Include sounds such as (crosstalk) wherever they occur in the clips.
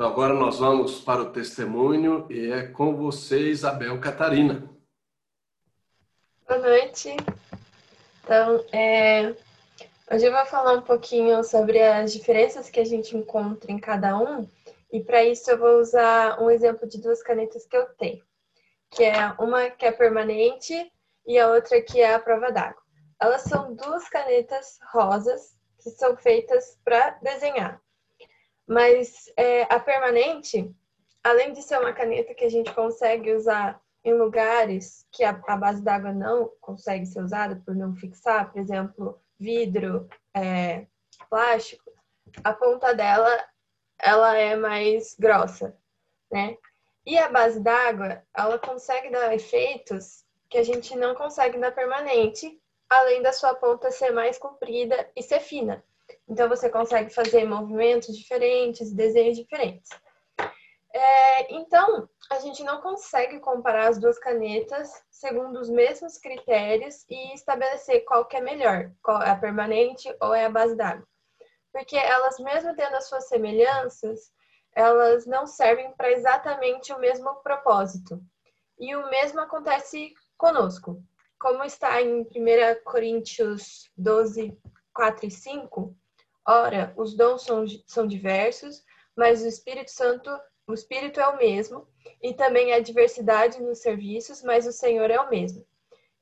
Então agora nós vamos para o testemunho e é com você, Isabel Catarina. Boa noite. Então, é, hoje eu vou falar um pouquinho sobre as diferenças que a gente encontra em cada um, e para isso eu vou usar um exemplo de duas canetas que eu tenho, que é uma que é permanente e a outra que é a prova d'água. Elas são duas canetas rosas que são feitas para desenhar. Mas é, a permanente, além de ser uma caneta que a gente consegue usar em lugares que a, a base d'água não consegue ser usada por não fixar, por exemplo, vidro, é, plástico, a ponta dela ela é mais grossa, né? E a base d'água, ela consegue dar efeitos que a gente não consegue na permanente, além da sua ponta ser mais comprida e ser fina. Então você consegue fazer movimentos diferentes, desenhos diferentes. É, então, a gente não consegue comparar as duas canetas segundo os mesmos critérios e estabelecer qual que é melhor, qual é a permanente ou é a base d'água. Porque elas, mesmo tendo as suas semelhanças, elas não servem para exatamente o mesmo propósito. E o mesmo acontece conosco. Como está em 1 Coríntios 12, 4 e 5, Ora, os dons são, são diversos, mas o Espírito Santo, o Espírito é o mesmo, e também há diversidade nos serviços, mas o Senhor é o mesmo.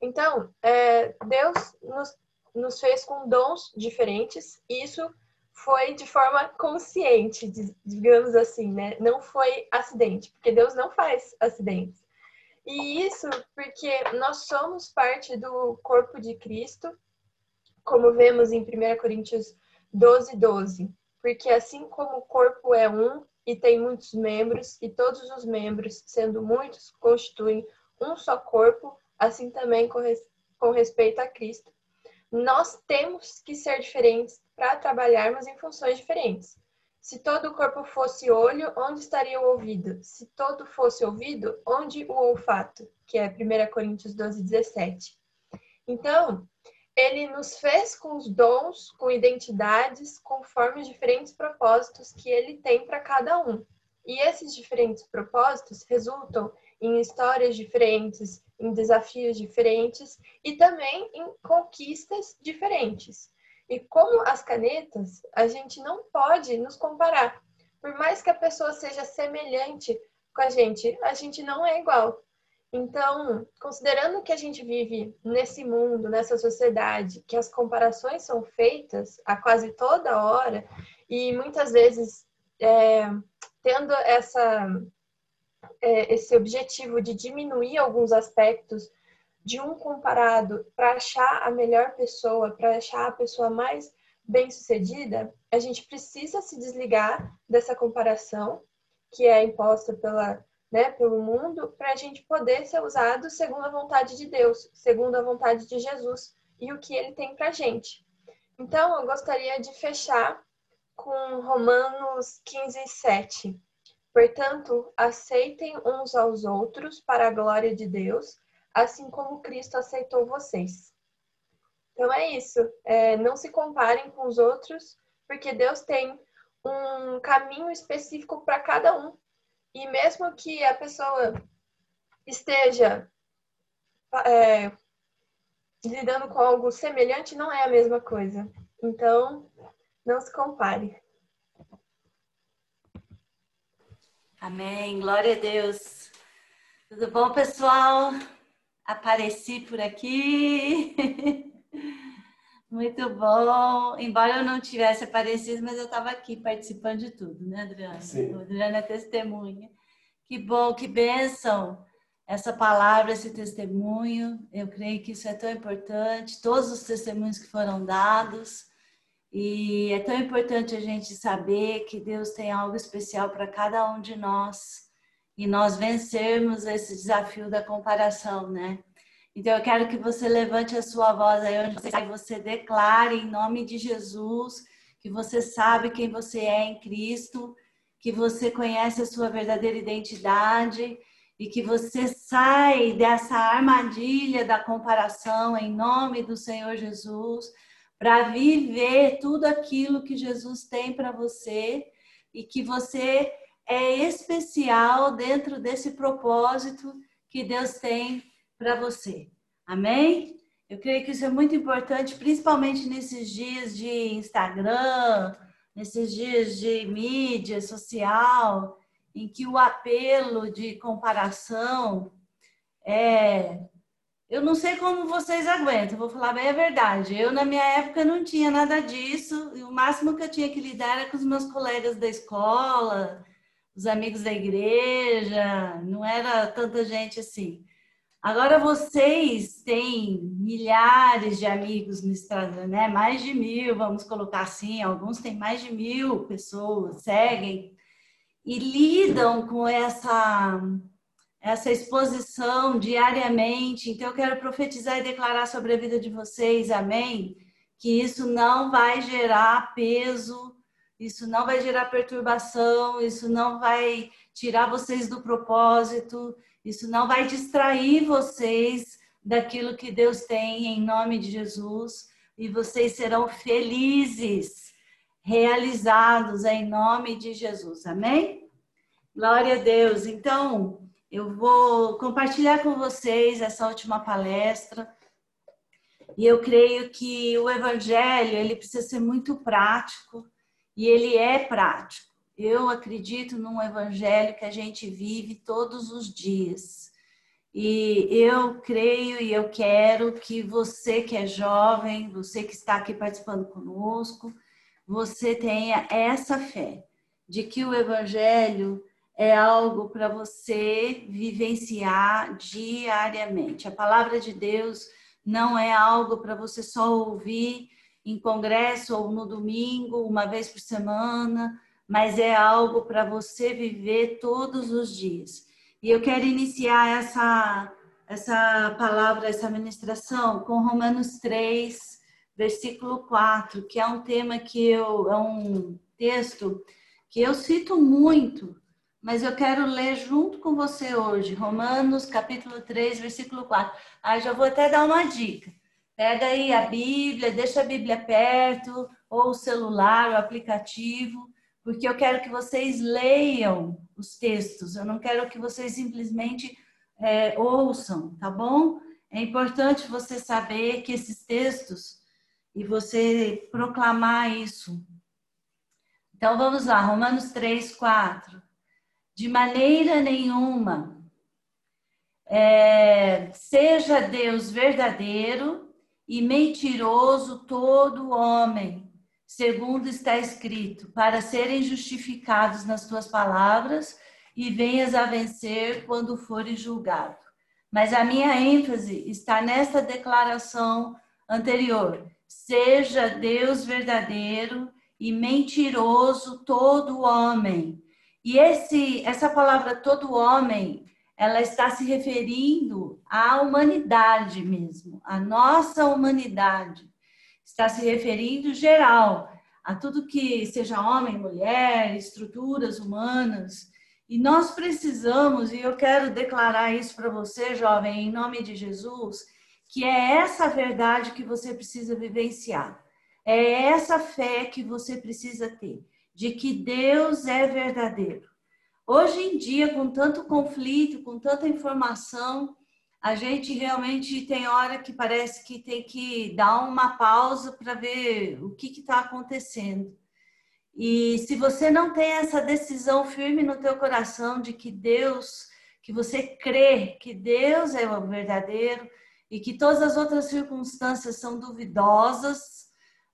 Então, é, Deus nos, nos fez com dons diferentes, e isso foi de forma consciente, digamos assim, né? Não foi acidente, porque Deus não faz acidentes. E isso porque nós somos parte do corpo de Cristo, como vemos em 1 Coríntios 12, 12. Porque assim como o corpo é um e tem muitos membros, e todos os membros, sendo muitos, constituem um só corpo, assim também com, res, com respeito a Cristo. Nós temos que ser diferentes para trabalharmos em funções diferentes. Se todo o corpo fosse olho, onde estaria o ouvido? Se todo fosse ouvido, onde o olfato? Que é 1 Coríntios 12, 17. Então, ele nos fez com os dons, com identidades, conforme os diferentes propósitos que ele tem para cada um. E esses diferentes propósitos resultam em histórias diferentes, em desafios diferentes e também em conquistas diferentes. E como as canetas, a gente não pode nos comparar. Por mais que a pessoa seja semelhante com a gente, a gente não é igual. Então, considerando que a gente vive nesse mundo, nessa sociedade, que as comparações são feitas a quase toda hora e muitas vezes é, tendo essa, é, esse objetivo de diminuir alguns aspectos de um comparado para achar a melhor pessoa, para achar a pessoa mais bem sucedida, a gente precisa se desligar dessa comparação que é imposta pela né, pelo mundo, para a gente poder ser usado segundo a vontade de Deus, segundo a vontade de Jesus e o que ele tem para a gente. Então, eu gostaria de fechar com Romanos 15, 7. Portanto, aceitem uns aos outros para a glória de Deus, assim como Cristo aceitou vocês. Então é isso. É, não se comparem com os outros, porque Deus tem um caminho específico para cada um. E mesmo que a pessoa esteja é, lidando com algo semelhante, não é a mesma coisa. Então, não se compare. Amém. Glória a Deus. Tudo bom, pessoal? Apareci por aqui. (laughs) Muito bom. Embora eu não tivesse aparecido, mas eu estava aqui participando de tudo, né, Adriana? Sim. A Adriana é testemunha. Que bom, que bênção essa palavra, esse testemunho. Eu creio que isso é tão importante. Todos os testemunhos que foram dados. E é tão importante a gente saber que Deus tem algo especial para cada um de nós. E nós vencermos esse desafio da comparação, né? Então eu quero que você levante a sua voz aí onde você está e você declare em nome de Jesus que você sabe quem você é em Cristo, que você conhece a sua verdadeira identidade e que você sai dessa armadilha da comparação em nome do Senhor Jesus para viver tudo aquilo que Jesus tem para você e que você é especial dentro desse propósito que Deus tem para você. Amém? Eu creio que isso é muito importante, principalmente nesses dias de Instagram, nesses dias de mídia social, em que o apelo de comparação é. Eu não sei como vocês aguentam, vou falar bem a verdade. Eu, na minha época, não tinha nada disso, e o máximo que eu tinha que lidar era com os meus colegas da escola, os amigos da igreja, não era tanta gente assim. Agora vocês têm milhares de amigos no Instagram, né? Mais de mil, vamos colocar assim. Alguns têm mais de mil pessoas, seguem e lidam com essa essa exposição diariamente. Então eu quero profetizar e declarar sobre a vida de vocês, amém? Que isso não vai gerar peso, isso não vai gerar perturbação, isso não vai tirar vocês do propósito, isso não vai distrair vocês daquilo que Deus tem em nome de Jesus e vocês serão felizes, realizados em nome de Jesus. Amém? Glória a Deus. Então, eu vou compartilhar com vocês essa última palestra. E eu creio que o evangelho, ele precisa ser muito prático e ele é prático. Eu acredito num evangelho que a gente vive todos os dias. E eu creio e eu quero que você que é jovem, você que está aqui participando conosco, você tenha essa fé de que o evangelho é algo para você vivenciar diariamente. A palavra de Deus não é algo para você só ouvir em congresso ou no domingo, uma vez por semana, mas é algo para você viver todos os dias. E eu quero iniciar essa, essa palavra, essa ministração com Romanos 3, versículo 4, que é um tema que eu, é um texto que eu cito muito, mas eu quero ler junto com você hoje, Romanos capítulo 3, versículo 4. Ah, já vou até dar uma dica. Pega aí a Bíblia, deixa a Bíblia perto, ou o celular, o aplicativo, porque eu quero que vocês leiam os textos, eu não quero que vocês simplesmente é, ouçam, tá bom? É importante você saber que esses textos e você proclamar isso. Então vamos lá, Romanos 3, 4. De maneira nenhuma, é, seja Deus verdadeiro e mentiroso todo homem, segundo está escrito, para serem justificados nas tuas palavras e venhas a vencer quando fores julgado. Mas a minha ênfase está nesta declaração anterior: seja Deus verdadeiro e mentiroso todo homem. E esse, essa palavra todo homem ela está se referindo à humanidade mesmo, à nossa humanidade. Está se referindo geral a tudo que seja homem, mulher, estruturas humanas. E nós precisamos, e eu quero declarar isso para você, jovem, em nome de Jesus, que é essa verdade que você precisa vivenciar. É essa fé que você precisa ter, de que Deus é verdadeiro Hoje em dia, com tanto conflito, com tanta informação, a gente realmente tem hora que parece que tem que dar uma pausa para ver o que está acontecendo. E se você não tem essa decisão firme no teu coração de que Deus, que você crê que Deus é o verdadeiro e que todas as outras circunstâncias são duvidosas,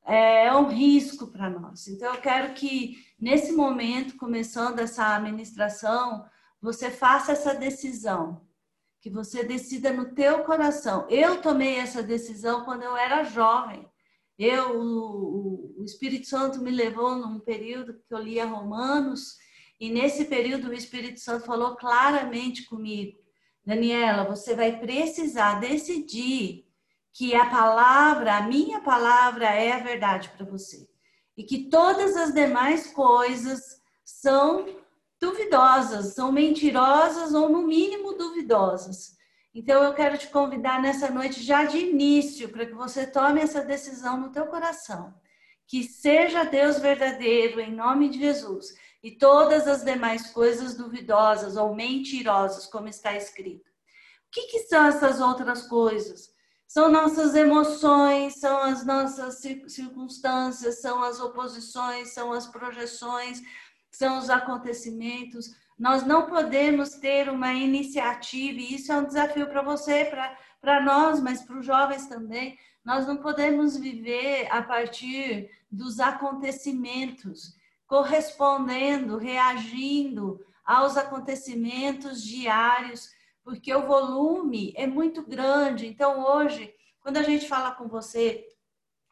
é um risco para nós. Então eu quero que nesse momento, começando essa administração, você faça essa decisão, que você decida no teu coração. Eu tomei essa decisão quando eu era jovem. Eu, o, o Espírito Santo me levou num período que eu lia Romanos, e nesse período o Espírito Santo falou claramente comigo: Daniela, você vai precisar decidir que a palavra, a minha palavra é a verdade para você e que todas as demais coisas são duvidosas, são mentirosas ou, no mínimo, duvidosas. Então, eu quero te convidar nessa noite, já de início, para que você tome essa decisão no teu coração. Que seja Deus verdadeiro, em nome de Jesus, e todas as demais coisas duvidosas ou mentirosas, como está escrito. O que, que são essas outras coisas? São nossas emoções, são as nossas circunstâncias, são as oposições, são as projeções, são os acontecimentos. Nós não podemos ter uma iniciativa, e isso é um desafio para você, para nós, mas para os jovens também. Nós não podemos viver a partir dos acontecimentos, correspondendo, reagindo aos acontecimentos diários, porque o volume é muito grande. Então, hoje, quando a gente fala com você,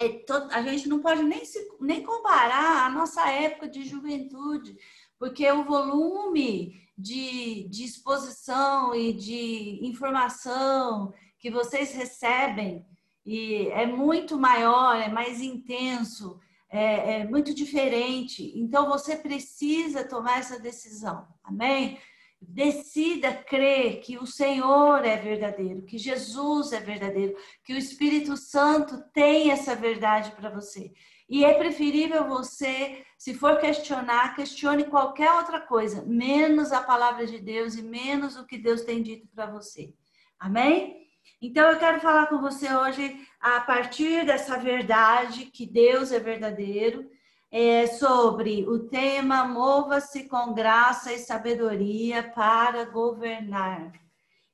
é todo, a gente não pode nem, se, nem comparar a nossa época de juventude, porque o volume de, de exposição e de informação que vocês recebem e é muito maior, é mais intenso, é, é muito diferente. Então você precisa tomar essa decisão, amém? Decida crer que o Senhor é verdadeiro, que Jesus é verdadeiro, que o Espírito Santo tem essa verdade para você. E é preferível você, se for questionar, questione qualquer outra coisa, menos a palavra de Deus e menos o que Deus tem dito para você. Amém? Então eu quero falar com você hoje a partir dessa verdade que Deus é verdadeiro, é sobre o tema Mova-se com graça e sabedoria para governar.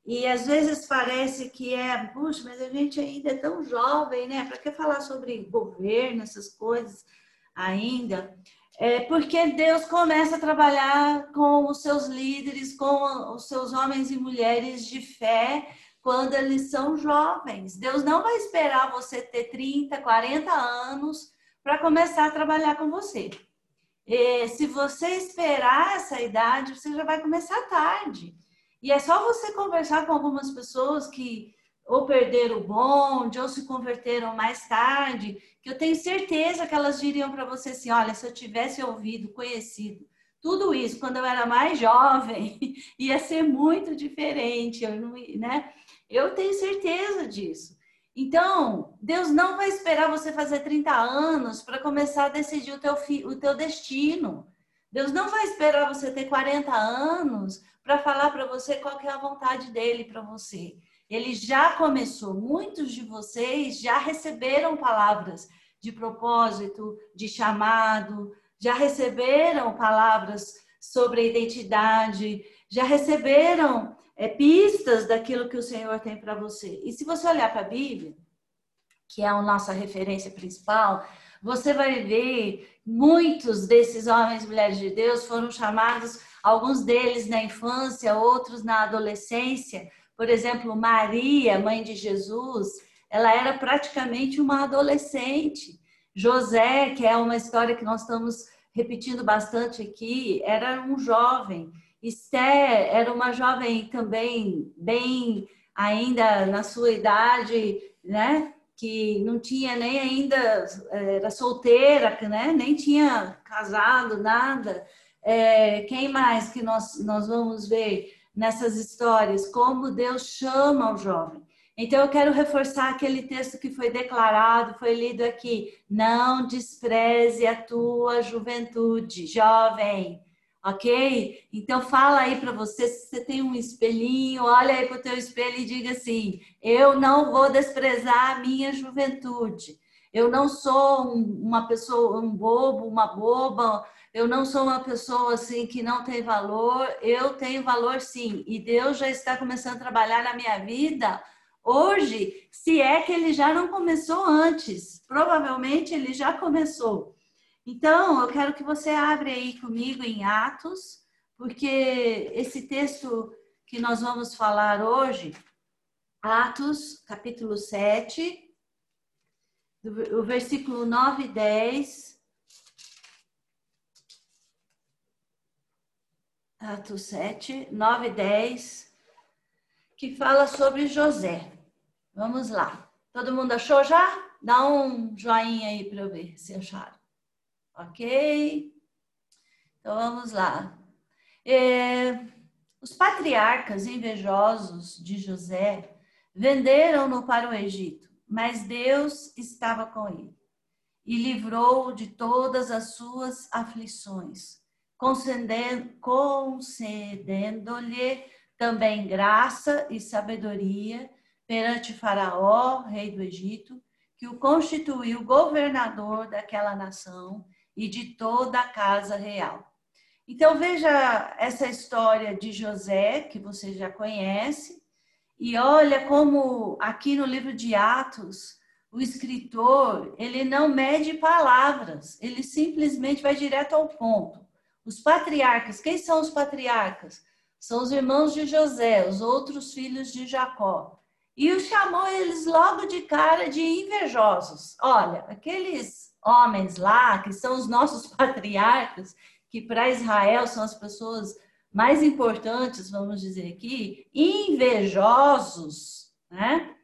E às vezes parece que é, puxa, mas a gente ainda é tão jovem, né? Para que falar sobre governo, essas coisas ainda? É porque Deus começa a trabalhar com os seus líderes, com os seus homens e mulheres de fé, quando eles são jovens. Deus não vai esperar você ter 30, 40 anos para começar a trabalhar com você. E se você esperar essa idade, você já vai começar tarde. E é só você conversar com algumas pessoas que ou perderam o bonde, ou se converteram mais tarde, que eu tenho certeza que elas diriam para você assim: olha, se eu tivesse ouvido, conhecido tudo isso quando eu era mais jovem, (laughs) ia ser muito diferente, eu não, né? Eu tenho certeza disso. Então, Deus não vai esperar você fazer 30 anos para começar a decidir o teu, o teu destino. Deus não vai esperar você ter 40 anos para falar para você qual é a vontade dele para você. Ele já começou. Muitos de vocês já receberam palavras de propósito, de chamado, já receberam palavras sobre identidade, já receberam é, pistas daquilo que o Senhor tem para você. E se você olhar para a Bíblia, que é a nossa referência principal, você vai ver muitos desses homens e mulheres de Deus foram chamados, alguns deles na infância, outros na adolescência. Por exemplo, Maria, mãe de Jesus, ela era praticamente uma adolescente. José, que é uma história que nós estamos repetindo bastante aqui, era um jovem. Esther era uma jovem também, bem ainda na sua idade, né? que não tinha nem ainda, era solteira, né? nem tinha casado, nada. É, quem mais que nós, nós vamos ver nessas histórias? Como Deus chama o jovem. Então, eu quero reforçar aquele texto que foi declarado, foi lido aqui. Não despreze a tua juventude, jovem ok? Então fala aí para você, se você tem um espelhinho, olha aí para o teu espelho e diga assim: eu não vou desprezar a minha juventude. Eu não sou uma pessoa, um bobo, uma boba. Eu não sou uma pessoa assim que não tem valor. Eu tenho valor sim. E Deus já está começando a trabalhar na minha vida hoje, se é que ele já não começou antes. Provavelmente ele já começou. Então, eu quero que você abra aí comigo em Atos, porque esse texto que nós vamos falar hoje, Atos, capítulo 7, o versículo 9 e 10. Atos 7, 9 e 10, que fala sobre José. Vamos lá. Todo mundo achou já? Dá um joinha aí para eu ver se acharam. Ok? Então vamos lá. É, os patriarcas invejosos de José venderam-no para o Egito, mas Deus estava com ele e livrou-o de todas as suas aflições. concedendo-lhe concedendo também graça e sabedoria perante Faraó, rei do Egito, que o constituiu governador daquela nação e de toda a casa real. Então veja essa história de José, que você já conhece, e olha como aqui no livro de Atos, o escritor, ele não mede palavras, ele simplesmente vai direto ao ponto. Os patriarcas, quem são os patriarcas? São os irmãos de José, os outros filhos de Jacó. E o chamou eles logo de cara de invejosos. Olha, aqueles homens lá, que são os nossos (laughs) patriarcas, que para Israel são as pessoas mais importantes, vamos dizer aqui, invejosos, né?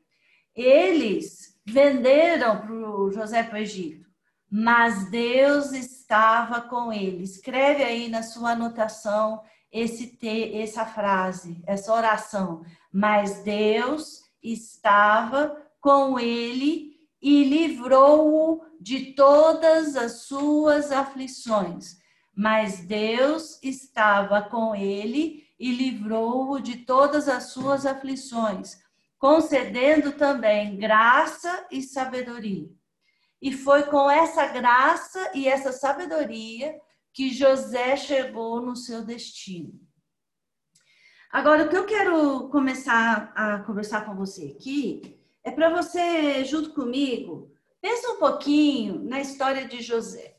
Eles venderam para o José para o Egito, mas Deus estava com ele. Escreve aí na sua anotação esse te, essa frase, essa oração. Mas Deus estava com ele e livrou-o de todas as suas aflições. Mas Deus estava com ele e livrou-o de todas as suas aflições, concedendo também graça e sabedoria. E foi com essa graça e essa sabedoria que José chegou no seu destino. Agora, o que eu quero começar a conversar com você aqui é para você, junto comigo, pensa um pouquinho na história de José.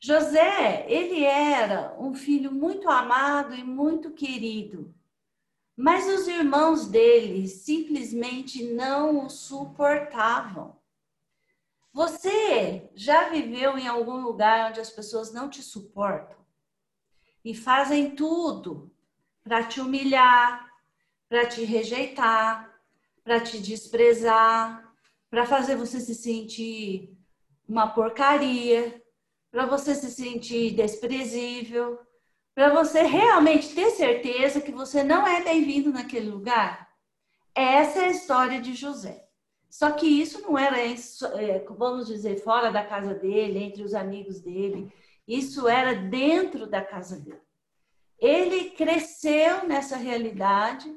José, ele era um filho muito amado e muito querido, mas os irmãos dele simplesmente não o suportavam. Você já viveu em algum lugar onde as pessoas não te suportam e fazem tudo para te humilhar, para te rejeitar, para te desprezar, para fazer você se sentir uma porcaria, para você se sentir desprezível, para você realmente ter certeza que você não é bem-vindo naquele lugar. Essa é a história de José. Só que isso não era, é, vamos dizer, fora da casa dele, entre os amigos dele. Isso era dentro da casa dele. Ele cresceu nessa realidade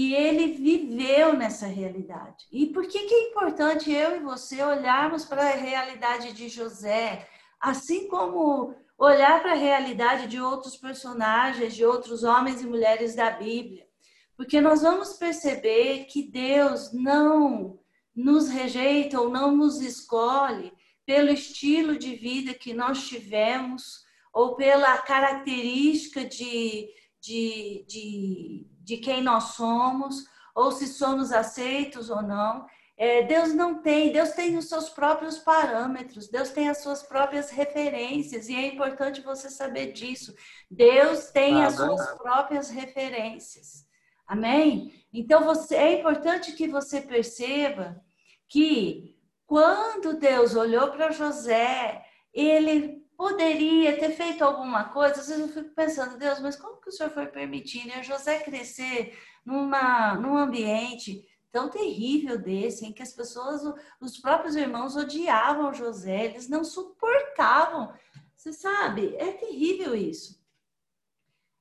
e ele viveu nessa realidade. E por que, que é importante eu e você olharmos para a realidade de José, assim como olhar para a realidade de outros personagens, de outros homens e mulheres da Bíblia, porque nós vamos perceber que Deus não nos rejeita ou não nos escolhe pelo estilo de vida que nós tivemos ou pela característica de, de, de, de quem nós somos, ou se somos aceitos ou não. É, Deus não tem, Deus tem os seus próprios parâmetros, Deus tem as suas próprias referências, e é importante você saber disso. Deus tem ah, as suas próprias referências. Amém? Então você, é importante que você perceba que quando Deus olhou para José, ele poderia ter feito alguma coisa. Às vezes eu fico pensando, Deus, mas como que o Senhor foi permitindo a José crescer numa, num ambiente tão terrível desse, em que as pessoas, os próprios irmãos odiavam José, eles não suportavam. Você sabe, é terrível isso.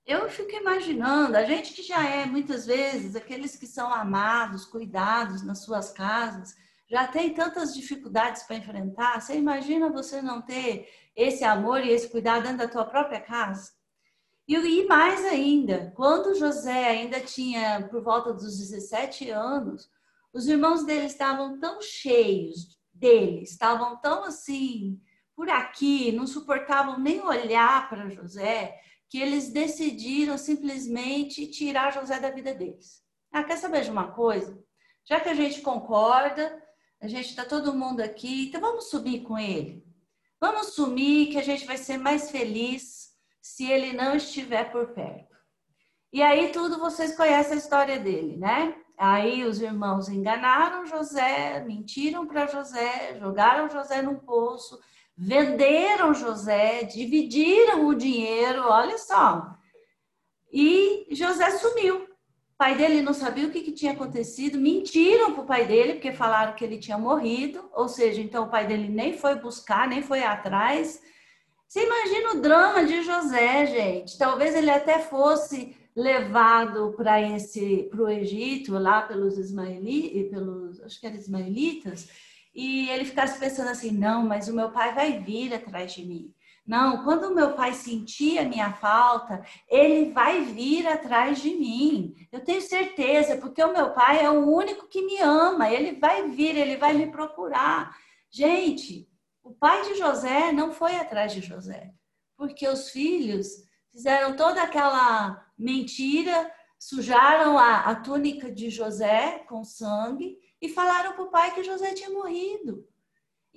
Eu fico imaginando, a gente que já é muitas vezes aqueles que são amados, cuidados nas suas casas, já tem tantas dificuldades para enfrentar. Você imagina você não ter esse amor e esse cuidado dentro da tua própria casa? E, e mais ainda, quando José ainda tinha por volta dos 17 anos, os irmãos dele estavam tão cheios dele, estavam tão assim por aqui, não suportavam nem olhar para José, que eles decidiram simplesmente tirar José da vida deles. Ah, quer saber de uma coisa? Já que a gente concorda, a gente está todo mundo aqui, então vamos subir com ele. Vamos sumir que a gente vai ser mais feliz se ele não estiver por perto. E aí tudo vocês conhecem a história dele, né? Aí os irmãos enganaram José, mentiram para José, jogaram José num poço, venderam José, dividiram o dinheiro, olha só. E José sumiu. Pai dele não sabia o que, que tinha acontecido, mentiram para o pai dele, porque falaram que ele tinha morrido, ou seja, então o pai dele nem foi buscar, nem foi atrás Você imagina o drama de José, gente. Talvez ele até fosse levado para o Egito lá pelos ismaelitas, pelos acho que eram ismaelitas, e ele ficasse pensando assim, não, mas o meu pai vai vir atrás de mim. Não, quando o meu pai sentir a minha falta, ele vai vir atrás de mim. Eu tenho certeza, porque o meu pai é o único que me ama. Ele vai vir, ele vai me procurar. Gente, o pai de José não foi atrás de José, porque os filhos fizeram toda aquela mentira, sujaram a, a túnica de José com sangue e falaram para o pai que José tinha morrido.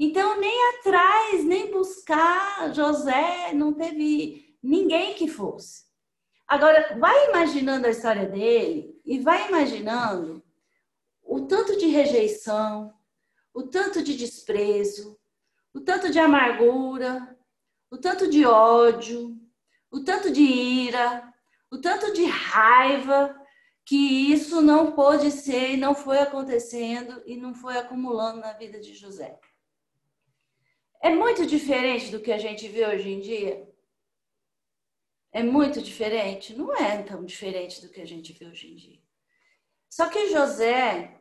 Então, nem atrás, nem buscar José, não teve ninguém que fosse. Agora, vai imaginando a história dele e vai imaginando o tanto de rejeição, o tanto de desprezo, o tanto de amargura, o tanto de ódio, o tanto de ira, o tanto de raiva que isso não pôde ser e não foi acontecendo e não foi acumulando na vida de José. É muito diferente do que a gente vê hoje em dia? É muito diferente? Não é tão diferente do que a gente vê hoje em dia. Só que José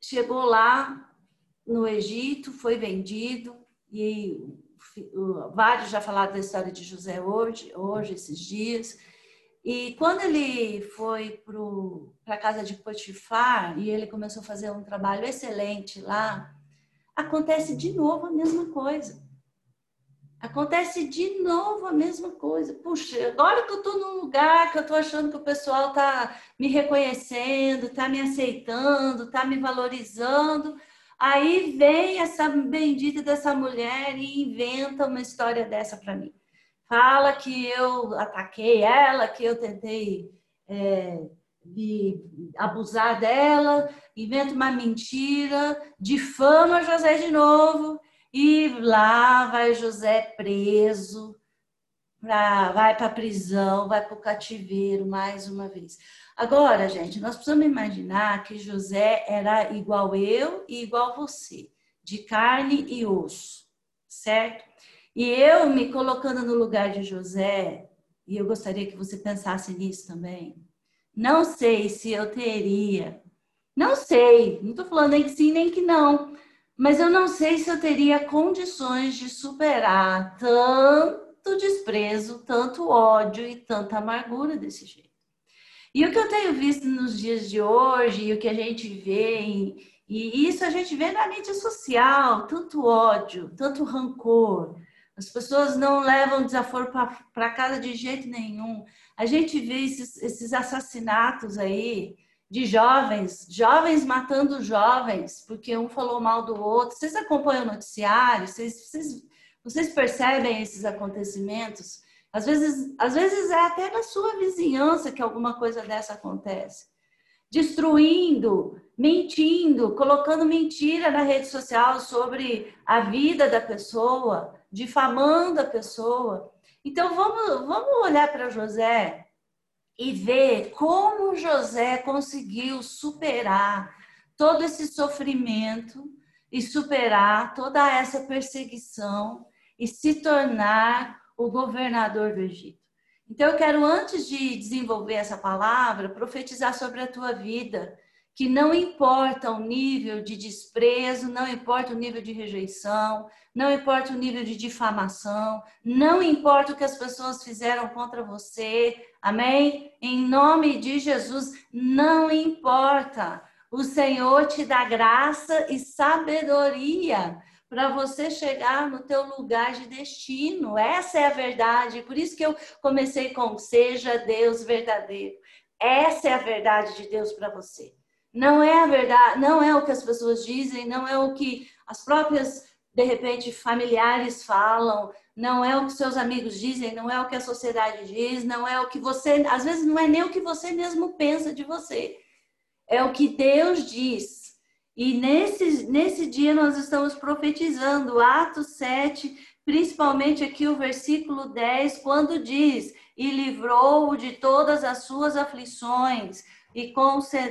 chegou lá no Egito, foi vendido, e vários já falaram da história de José hoje, hoje esses dias. E quando ele foi para a casa de Potifar e ele começou a fazer um trabalho excelente lá, acontece de novo a mesma coisa. Acontece de novo a mesma coisa. Puxa, agora que eu estou num lugar que eu estou achando que o pessoal está me reconhecendo, está me aceitando, está me valorizando, aí vem essa bendita dessa mulher e inventa uma história dessa para mim. Fala que eu ataquei ela, que eu tentei é, de abusar dela, inventa uma mentira, difama José de novo e lá vai José preso, pra, vai para a prisão, vai para o cativeiro mais uma vez. Agora, gente, nós precisamos imaginar que José era igual eu e igual você, de carne e osso, certo? E eu me colocando no lugar de José, e eu gostaria que você pensasse nisso também não sei se eu teria. Não sei, não estou falando nem que sim nem que não, mas eu não sei se eu teria condições de superar tanto desprezo, tanto ódio e tanta amargura desse jeito. E o que eu tenho visto nos dias de hoje, e o que a gente vê, e, isso a gente vê na mídia social, tanto ódio, tanto rancor, as pessoas não levam desaforo para casa de jeito nenhum. A gente vê esses, esses assassinatos aí de jovens, jovens matando jovens, porque um falou mal do outro. Vocês acompanham o noticiário? Vocês, vocês, vocês percebem esses acontecimentos? Às vezes, às vezes é até na sua vizinhança que alguma coisa dessa acontece. Destruindo, mentindo, colocando mentira na rede social sobre a vida da pessoa, difamando a pessoa. Então vamos, vamos olhar para José e ver como José conseguiu superar todo esse sofrimento e superar toda essa perseguição e se tornar o governador do Egito. Então eu quero antes de desenvolver essa palavra profetizar sobre a tua vida que não importa o nível de desprezo, não importa o nível de rejeição, não importa o nível de difamação, não importa o que as pessoas fizeram contra você, amém? Em nome de Jesus, não importa. O Senhor te dá graça e sabedoria para você chegar no teu lugar de destino. Essa é a verdade. Por isso que eu comecei com seja Deus verdadeiro. Essa é a verdade de Deus para você. Não é a verdade, não é o que as pessoas dizem, não é o que as próprias, de repente, familiares falam, não é o que seus amigos dizem, não é o que a sociedade diz, não é o que você, às vezes não é nem o que você mesmo pensa de você. É o que Deus diz. E nesse, nesse dia nós estamos profetizando, Atos 7, principalmente aqui o versículo 10, quando diz: E livrou-o de todas as suas aflições e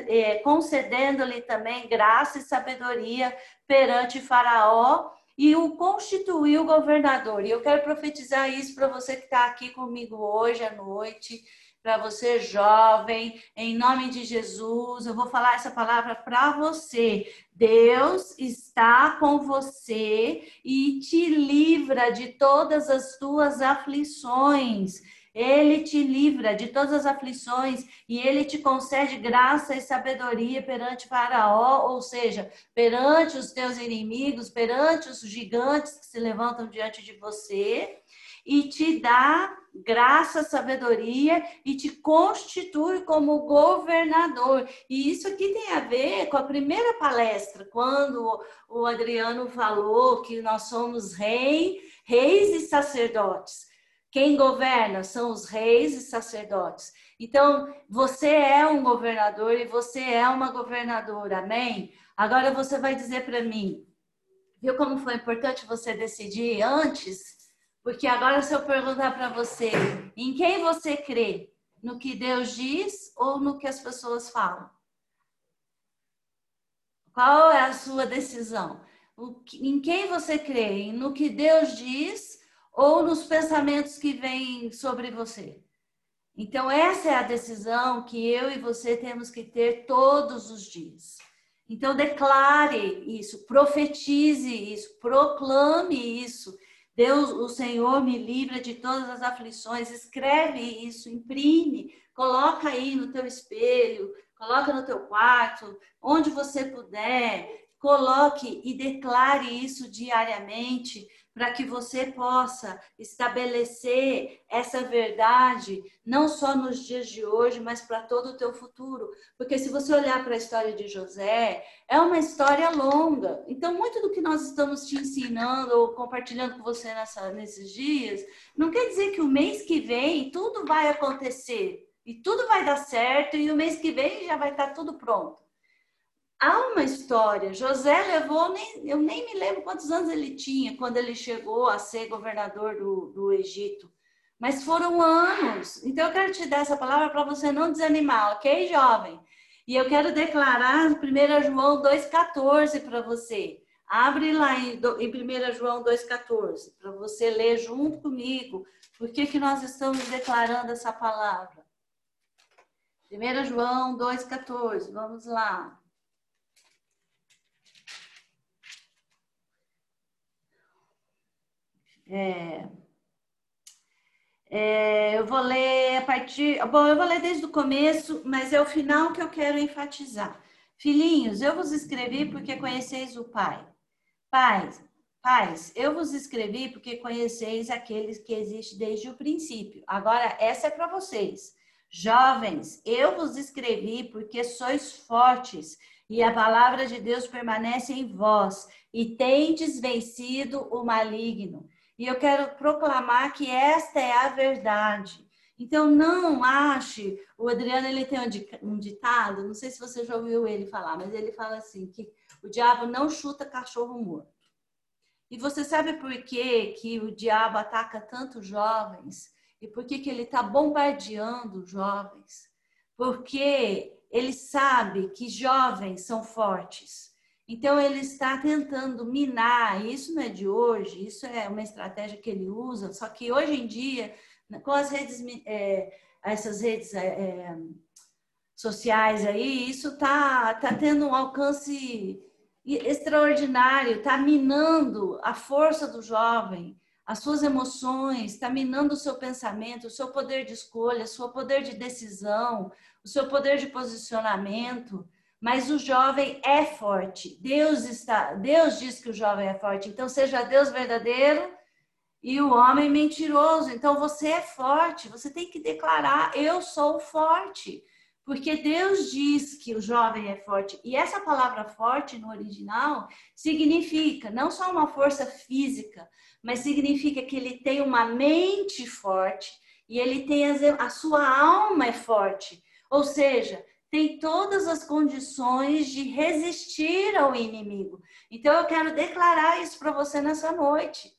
é, concedendo-lhe também graça e sabedoria perante Faraó e o constituiu governador. E eu quero profetizar isso para você que está aqui comigo hoje à noite, para você jovem, em nome de Jesus. Eu vou falar essa palavra para você. Deus está com você e te livra de todas as tuas aflições. Ele te livra de todas as aflições e ele te concede graça e sabedoria perante Faraó, ou seja, perante os teus inimigos, perante os gigantes que se levantam diante de você, e te dá graça, sabedoria e te constitui como governador. E isso aqui tem a ver com a primeira palestra, quando o Adriano falou que nós somos rei, reis e sacerdotes. Quem governa são os reis e sacerdotes. Então, você é um governador e você é uma governadora, amém? Agora você vai dizer para mim, viu como foi importante você decidir antes? Porque agora, se eu perguntar para você, em quem você crê? No que Deus diz ou no que as pessoas falam? Qual é a sua decisão? em quem você crê? No que Deus diz ou nos pensamentos que vêm sobre você. Então, essa é a decisão que eu e você temos que ter todos os dias. Então, declare isso, profetize isso, proclame isso. Deus, o Senhor me livra de todas as aflições. Escreve isso, imprime, coloca aí no teu espelho, coloca no teu quarto, onde você puder. Coloque e declare isso diariamente, para que você possa estabelecer essa verdade, não só nos dias de hoje, mas para todo o teu futuro. Porque se você olhar para a história de José, é uma história longa. Então, muito do que nós estamos te ensinando ou compartilhando com você nessa, nesses dias, não quer dizer que o mês que vem tudo vai acontecer e tudo vai dar certo e o mês que vem já vai estar tudo pronto há uma história. José levou, nem, eu nem me lembro quantos anos ele tinha quando ele chegou a ser governador do, do Egito. Mas foram anos. Então eu quero te dar essa palavra para você não desanimar, ok, jovem? E eu quero declarar 1 João 2,14 para você. Abre lá em, em 1 João 2,14 para você ler junto comigo. Por que, que nós estamos declarando essa palavra? 1 João 2,14, vamos lá. É, é, eu vou ler a partir. Bom, eu vou ler desde o começo, mas é o final que eu quero enfatizar. Filhinhos, eu vos escrevi porque conheceis o Pai. Pais, pais, eu vos escrevi porque conheceis aqueles que existe desde o princípio. Agora, essa é para vocês. Jovens, eu vos escrevi porque sois fortes e a palavra de Deus permanece em vós e tendes vencido o maligno. E eu quero proclamar que esta é a verdade. Então, não ache. O Adriano ele tem um ditado, não sei se você já ouviu ele falar, mas ele fala assim: que o diabo não chuta cachorro morto. E você sabe por que, que o diabo ataca tanto jovens? E por que, que ele está bombardeando jovens? Porque ele sabe que jovens são fortes. Então, ele está tentando minar, isso não é de hoje, isso é uma estratégia que ele usa, só que hoje em dia, com as redes, é, essas redes é, é sociais aí, isso está tá tendo um alcance extraordinário, está minando a força do jovem, as suas emoções, está minando o seu pensamento, o seu poder de escolha, o seu poder de decisão, o seu poder de posicionamento mas o jovem é forte. Deus está, Deus diz que o jovem é forte. Então seja Deus verdadeiro e o homem mentiroso. Então você é forte, você tem que declarar: eu sou forte. Porque Deus diz que o jovem é forte. E essa palavra forte no original significa não só uma força física, mas significa que ele tem uma mente forte e ele tem a, sua alma é forte. Ou seja, tem todas as condições de resistir ao inimigo. Então eu quero declarar isso para você nessa noite.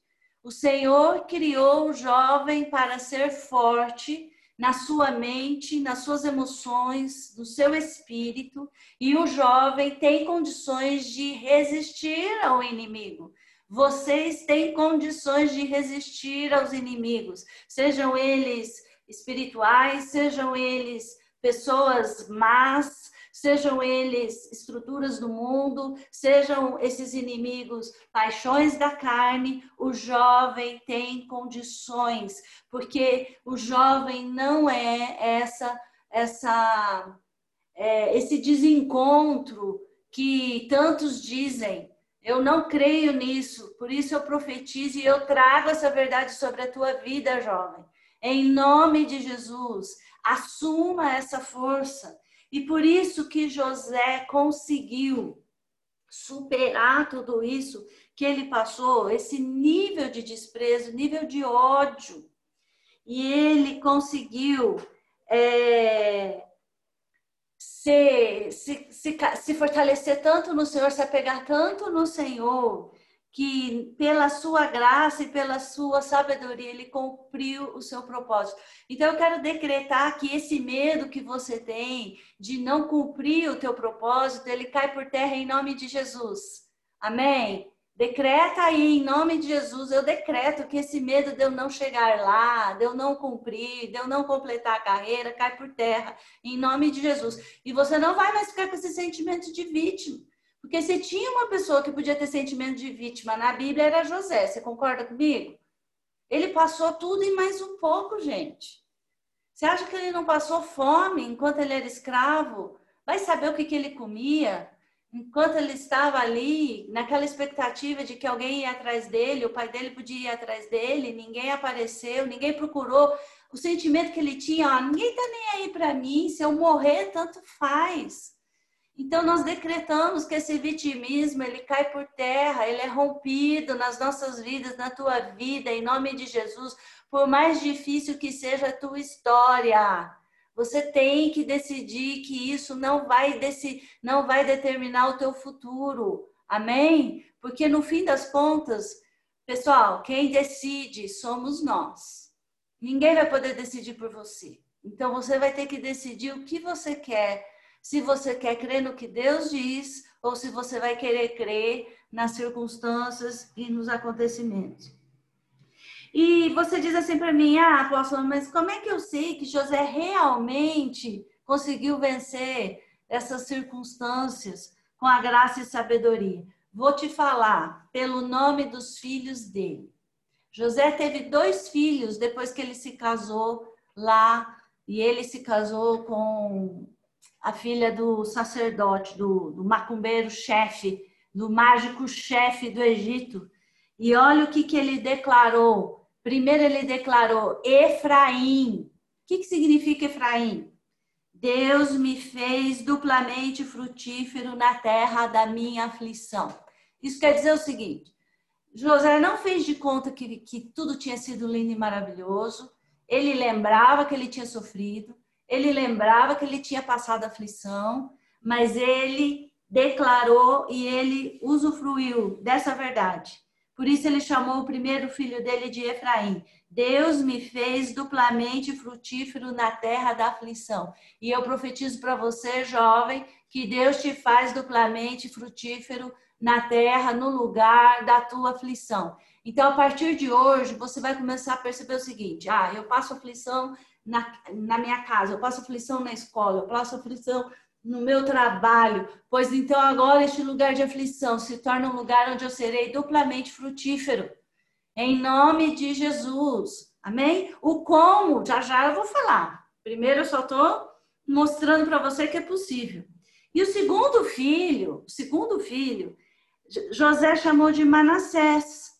O Senhor criou o jovem para ser forte na sua mente, nas suas emoções, no seu espírito, e o jovem tem condições de resistir ao inimigo. Vocês têm condições de resistir aos inimigos, sejam eles espirituais, sejam eles pessoas más, sejam eles estruturas do mundo, sejam esses inimigos paixões da carne, o jovem tem condições, porque o jovem não é essa essa é, esse desencontro que tantos dizem. Eu não creio nisso, por isso eu profetizo e eu trago essa verdade sobre a tua vida, jovem. Em nome de Jesus, assuma essa força. E por isso que José conseguiu superar tudo isso que ele passou, esse nível de desprezo, nível de ódio. E ele conseguiu é, se, se, se, se fortalecer tanto no Senhor, se apegar tanto no Senhor, que pela sua graça e pela sua sabedoria ele cumpriu o seu propósito. Então eu quero decretar que esse medo que você tem de não cumprir o teu propósito, ele cai por terra em nome de Jesus. Amém. Decreta aí, em nome de Jesus, eu decreto que esse medo de eu não chegar lá, de eu não cumprir, de eu não completar a carreira, cai por terra, em nome de Jesus. E você não vai mais ficar com esse sentimento de vítima. Porque se tinha uma pessoa que podia ter sentimento de vítima na Bíblia, era José. Você concorda comigo? Ele passou tudo e mais um pouco, gente. Você acha que ele não passou fome enquanto ele era escravo? Vai saber o que, que ele comia? enquanto ele estava ali, naquela expectativa de que alguém ia atrás dele, o pai dele podia ir atrás dele, ninguém apareceu, ninguém procurou. O sentimento que ele tinha, ó, ninguém tá nem aí para mim, se eu morrer, tanto faz. Então nós decretamos que esse vitimismo, ele cai por terra, ele é rompido nas nossas vidas, na tua vida, em nome de Jesus, por mais difícil que seja a tua história. Você tem que decidir que isso não vai desse, não vai determinar o teu futuro. Amém? Porque no fim das contas, pessoal, quem decide somos nós. Ninguém vai poder decidir por você. Então você vai ter que decidir o que você quer. Se você quer crer no que Deus diz ou se você vai querer crer nas circunstâncias e nos acontecimentos. E você diz assim para mim, ah, apóstolo, mas como é que eu sei que José realmente conseguiu vencer essas circunstâncias com a graça e sabedoria? Vou te falar pelo nome dos filhos dele. José teve dois filhos depois que ele se casou lá, e ele se casou com a filha do sacerdote, do, do macumbeiro chefe, do mágico chefe do Egito. E olha o que, que ele declarou Primeiro ele declarou Efraim. O que, que significa Efraim? Deus me fez duplamente frutífero na terra da minha aflição. Isso quer dizer o seguinte: José não fez de conta que, que tudo tinha sido lindo e maravilhoso. Ele lembrava que ele tinha sofrido, ele lembrava que ele tinha passado aflição, mas ele declarou e ele usufruiu dessa verdade. Por isso ele chamou o primeiro filho dele de Efraim. Deus me fez duplamente frutífero na terra da aflição. E eu profetizo para você, jovem, que Deus te faz duplamente frutífero na terra, no lugar da tua aflição. Então, a partir de hoje, você vai começar a perceber o seguinte: ah, eu passo aflição na, na minha casa, eu passo aflição na escola, eu passo aflição no meu trabalho, pois então agora este lugar de aflição se torna um lugar onde eu serei duplamente frutífero. Em nome de Jesus. Amém? O como, já já eu vou falar. Primeiro eu só estou mostrando para você que é possível. E o segundo filho, o segundo filho, José chamou de Manassés.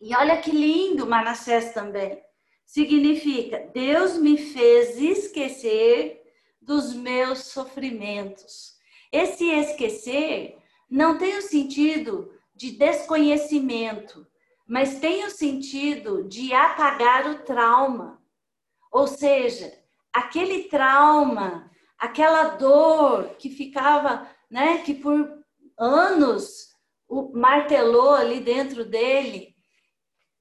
E olha que lindo Manassés também. Significa, Deus me fez esquecer dos meus sofrimentos. Esse esquecer não tem o sentido de desconhecimento, mas tem o sentido de apagar o trauma. Ou seja, aquele trauma, aquela dor que ficava, né, que por anos o martelou ali dentro dele,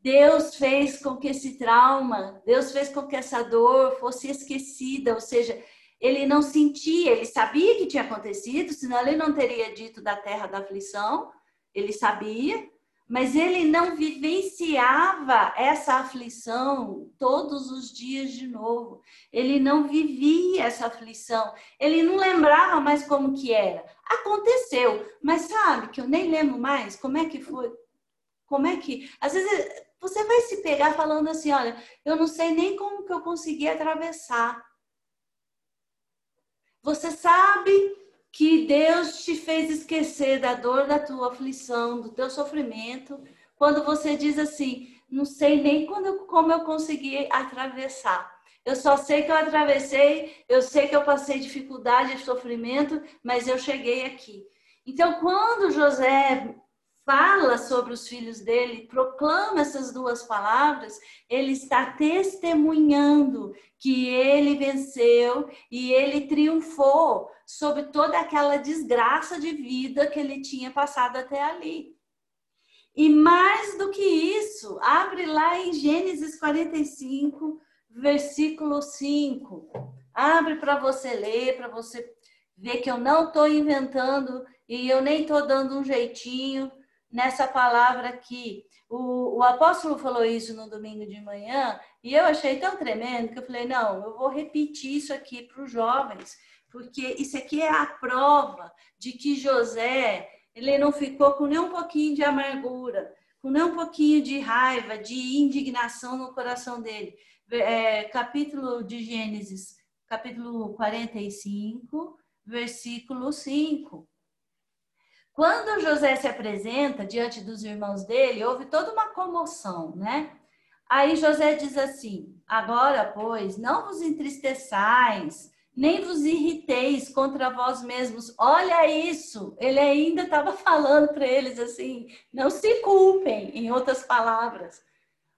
Deus fez com que esse trauma, Deus fez com que essa dor fosse esquecida, ou seja, ele não sentia, ele sabia que tinha acontecido, senão ele não teria dito da terra da aflição, ele sabia, mas ele não vivenciava essa aflição todos os dias de novo. Ele não vivia essa aflição. Ele não lembrava mais como que era. Aconteceu, mas sabe que eu nem lembro mais como é que foi. Como é que. Às vezes você vai se pegar falando assim: olha, eu não sei nem como que eu consegui atravessar. Você sabe que Deus te fez esquecer da dor da tua aflição, do teu sofrimento, quando você diz assim: não sei nem quando, como eu consegui atravessar. Eu só sei que eu atravessei, eu sei que eu passei dificuldade e sofrimento, mas eu cheguei aqui. Então, quando José fala sobre os filhos dele, proclama essas duas palavras, ele está testemunhando que ele venceu e ele triunfou sobre toda aquela desgraça de vida que ele tinha passado até ali. E mais do que isso, abre lá em Gênesis 45, versículo 5. Abre para você ler, para você ver que eu não estou inventando e eu nem estou dando um jeitinho nessa palavra aqui. O, o, apóstolo falou isso no domingo de manhã e eu achei tão tremendo que eu falei: não, eu vou repetir isso aqui para os jovens, porque isso aqui é a prova de que José ele não ficou com nem um pouquinho de amargura, com nem um pouquinho de raiva, de indignação no coração dele. É, capítulo de Gênesis, capítulo 45, versículo 5. Quando José se apresenta diante dos irmãos dele, houve toda uma comoção, né? Aí José diz assim: Agora, pois, não vos entristeçais, nem vos irriteis contra vós mesmos. Olha isso! Ele ainda estava (laughs) falando para eles assim: não se culpem, em outras palavras.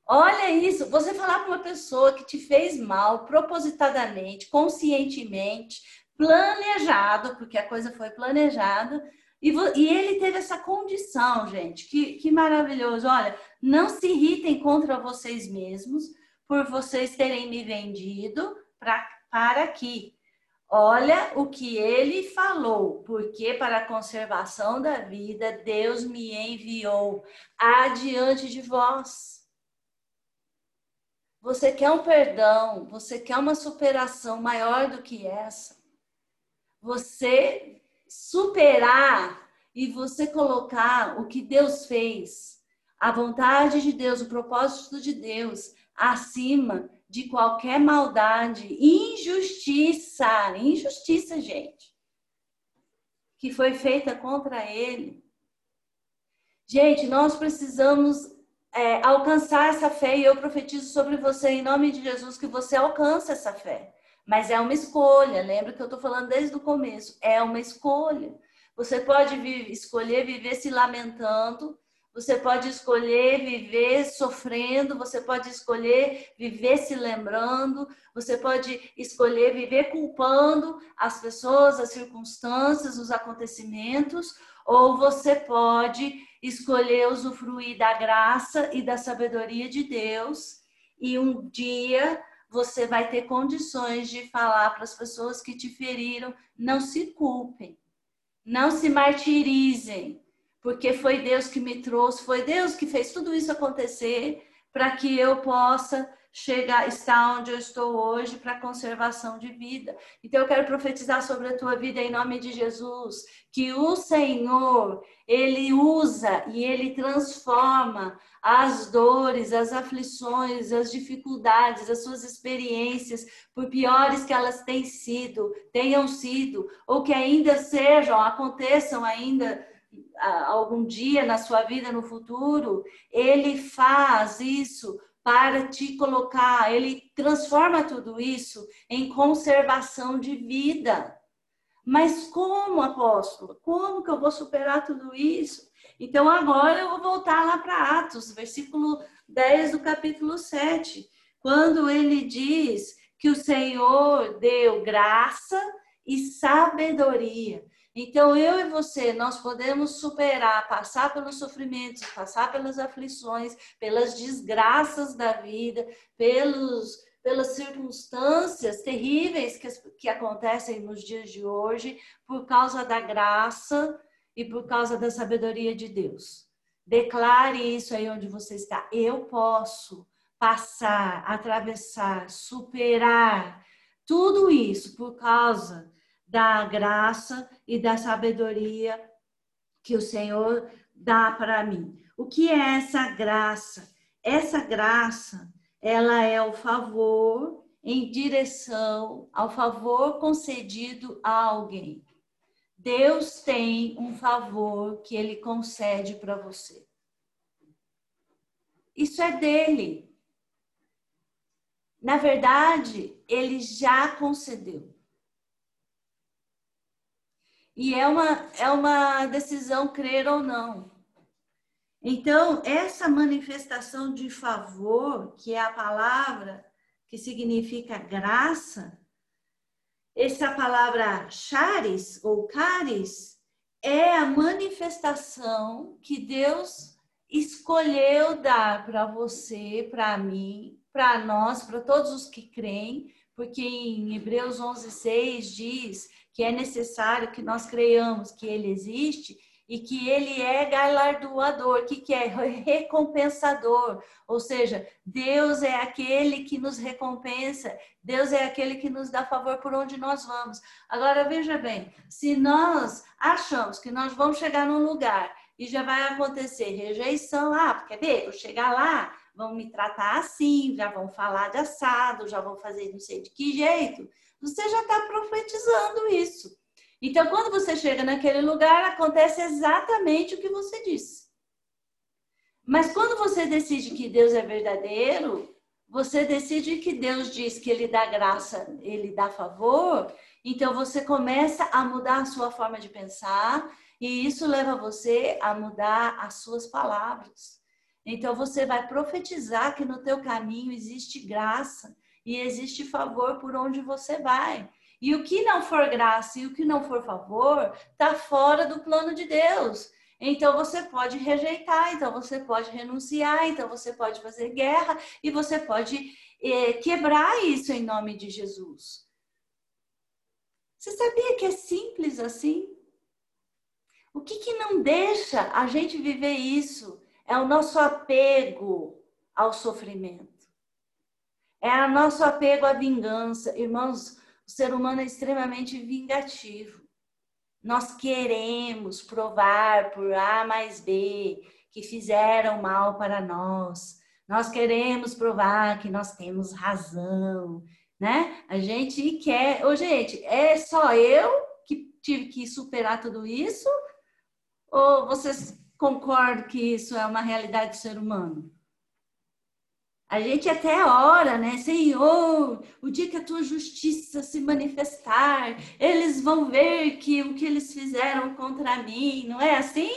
Olha isso, você falar para uma pessoa que te fez mal propositadamente, conscientemente, planejado, porque a coisa foi planejada, e, e, ele teve essa condição, gente, que, que maravilhoso. Olha, não se irritem contra vocês mesmos por vocês terem me vendido pra, para aqui. Olha o que ele falou, porque para a conservação da vida Deus me enviou adiante de vós. Você quer um perdão, você quer uma superação maior do que essa. Você superar e você colocar o que Deus fez, a vontade de Deus, o propósito de Deus, acima de qualquer maldade, injustiça, injustiça, gente, que foi feita contra ele. Gente, nós precisamos é, alcançar essa fé e eu profetizo sobre você em nome de Jesus que você alcance essa fé. Mas é uma escolha, lembra que eu estou falando desde o começo, é uma escolha. Você pode escolher viver se lamentando, você pode escolher viver sofrendo, você pode escolher viver se lembrando, você pode escolher viver culpando as pessoas, as circunstâncias, os acontecimentos, ou você pode escolher usufruir da graça e da sabedoria de Deus e um dia você vai ter condições de falar para as pessoas que te feriram: não se culpem, não se martirizem, porque foi Deus que me trouxe, foi Deus que fez tudo isso acontecer para que eu possa chegar, estar onde eu estou hoje para conservação de vida. Então eu quero profetizar sobre a tua vida em nome de Jesus, que o Senhor, ele usa e ele transforma as dores, as aflições, as dificuldades, as suas experiências, por piores que elas tenham sido, tenham sido, ou que ainda sejam, aconteçam ainda algum dia na sua vida no futuro, ele faz isso para te colocar, ele transforma tudo isso em conservação de vida. Mas como, apóstolo? Como que eu vou superar tudo isso? Então agora eu vou voltar lá para Atos, versículo 10 do capítulo 7, quando ele diz que o Senhor deu graça e sabedoria. Então, eu e você, nós podemos superar, passar pelos sofrimentos, passar pelas aflições, pelas desgraças da vida, pelos, pelas circunstâncias terríveis que, que acontecem nos dias de hoje, por causa da graça e por causa da sabedoria de Deus. Declare isso aí onde você está. Eu posso passar, atravessar, superar tudo isso por causa da graça e da sabedoria que o Senhor dá para mim. O que é essa graça? Essa graça, ela é o favor em direção ao favor concedido a alguém. Deus tem um favor que ele concede para você. Isso é dele. Na verdade, ele já concedeu. E é uma, é uma decisão crer ou não. Então, essa manifestação de favor, que é a palavra que significa graça, essa palavra charis ou caris é a manifestação que Deus escolheu dar para você, para mim, para nós, para todos os que creem, porque em Hebreus 11:6 diz que é necessário que nós creiamos que ele existe e que ele é galardoador, que, que é recompensador, ou seja, Deus é aquele que nos recompensa, Deus é aquele que nos dá favor por onde nós vamos. Agora veja bem, se nós achamos que nós vamos chegar num lugar e já vai acontecer rejeição, ah, quer ver? Eu chegar lá, vão me tratar assim, já vão falar de assado, já vão fazer não sei de que jeito. Você já está profetizando isso. Então, quando você chega naquele lugar, acontece exatamente o que você disse. Mas quando você decide que Deus é verdadeiro, você decide que Deus diz que Ele dá graça, Ele dá favor, então você começa a mudar a sua forma de pensar e isso leva você a mudar as suas palavras. Então você vai profetizar que no teu caminho existe graça e existe favor por onde você vai. E o que não for graça e o que não for favor, está fora do plano de Deus. Então você pode rejeitar, então você pode renunciar, então você pode fazer guerra e você pode eh, quebrar isso em nome de Jesus. Você sabia que é simples assim? O que, que não deixa a gente viver isso é o nosso apego ao sofrimento. É o nosso apego à vingança. Irmãos, o ser humano é extremamente vingativo. Nós queremos provar por A mais B que fizeram mal para nós. Nós queremos provar que nós temos razão, né? A gente quer. Ô, gente, é só eu que tive que superar tudo isso? Ou vocês concordam que isso é uma realidade do ser humano? A gente até ora, né? Senhor, o dia que a tua justiça se manifestar, eles vão ver que o que eles fizeram contra mim, não é assim?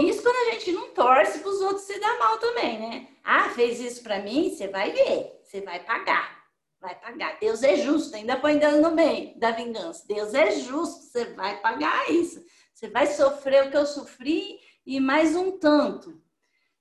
Isso quando a gente não torce para os outros se dar mal também, né? Ah, fez isso para mim, você vai ver, você vai pagar, vai pagar. Deus é justo, ainda põe Deus no meio da vingança. Deus é justo, você vai pagar isso. Você vai sofrer o que eu sofri e mais um tanto.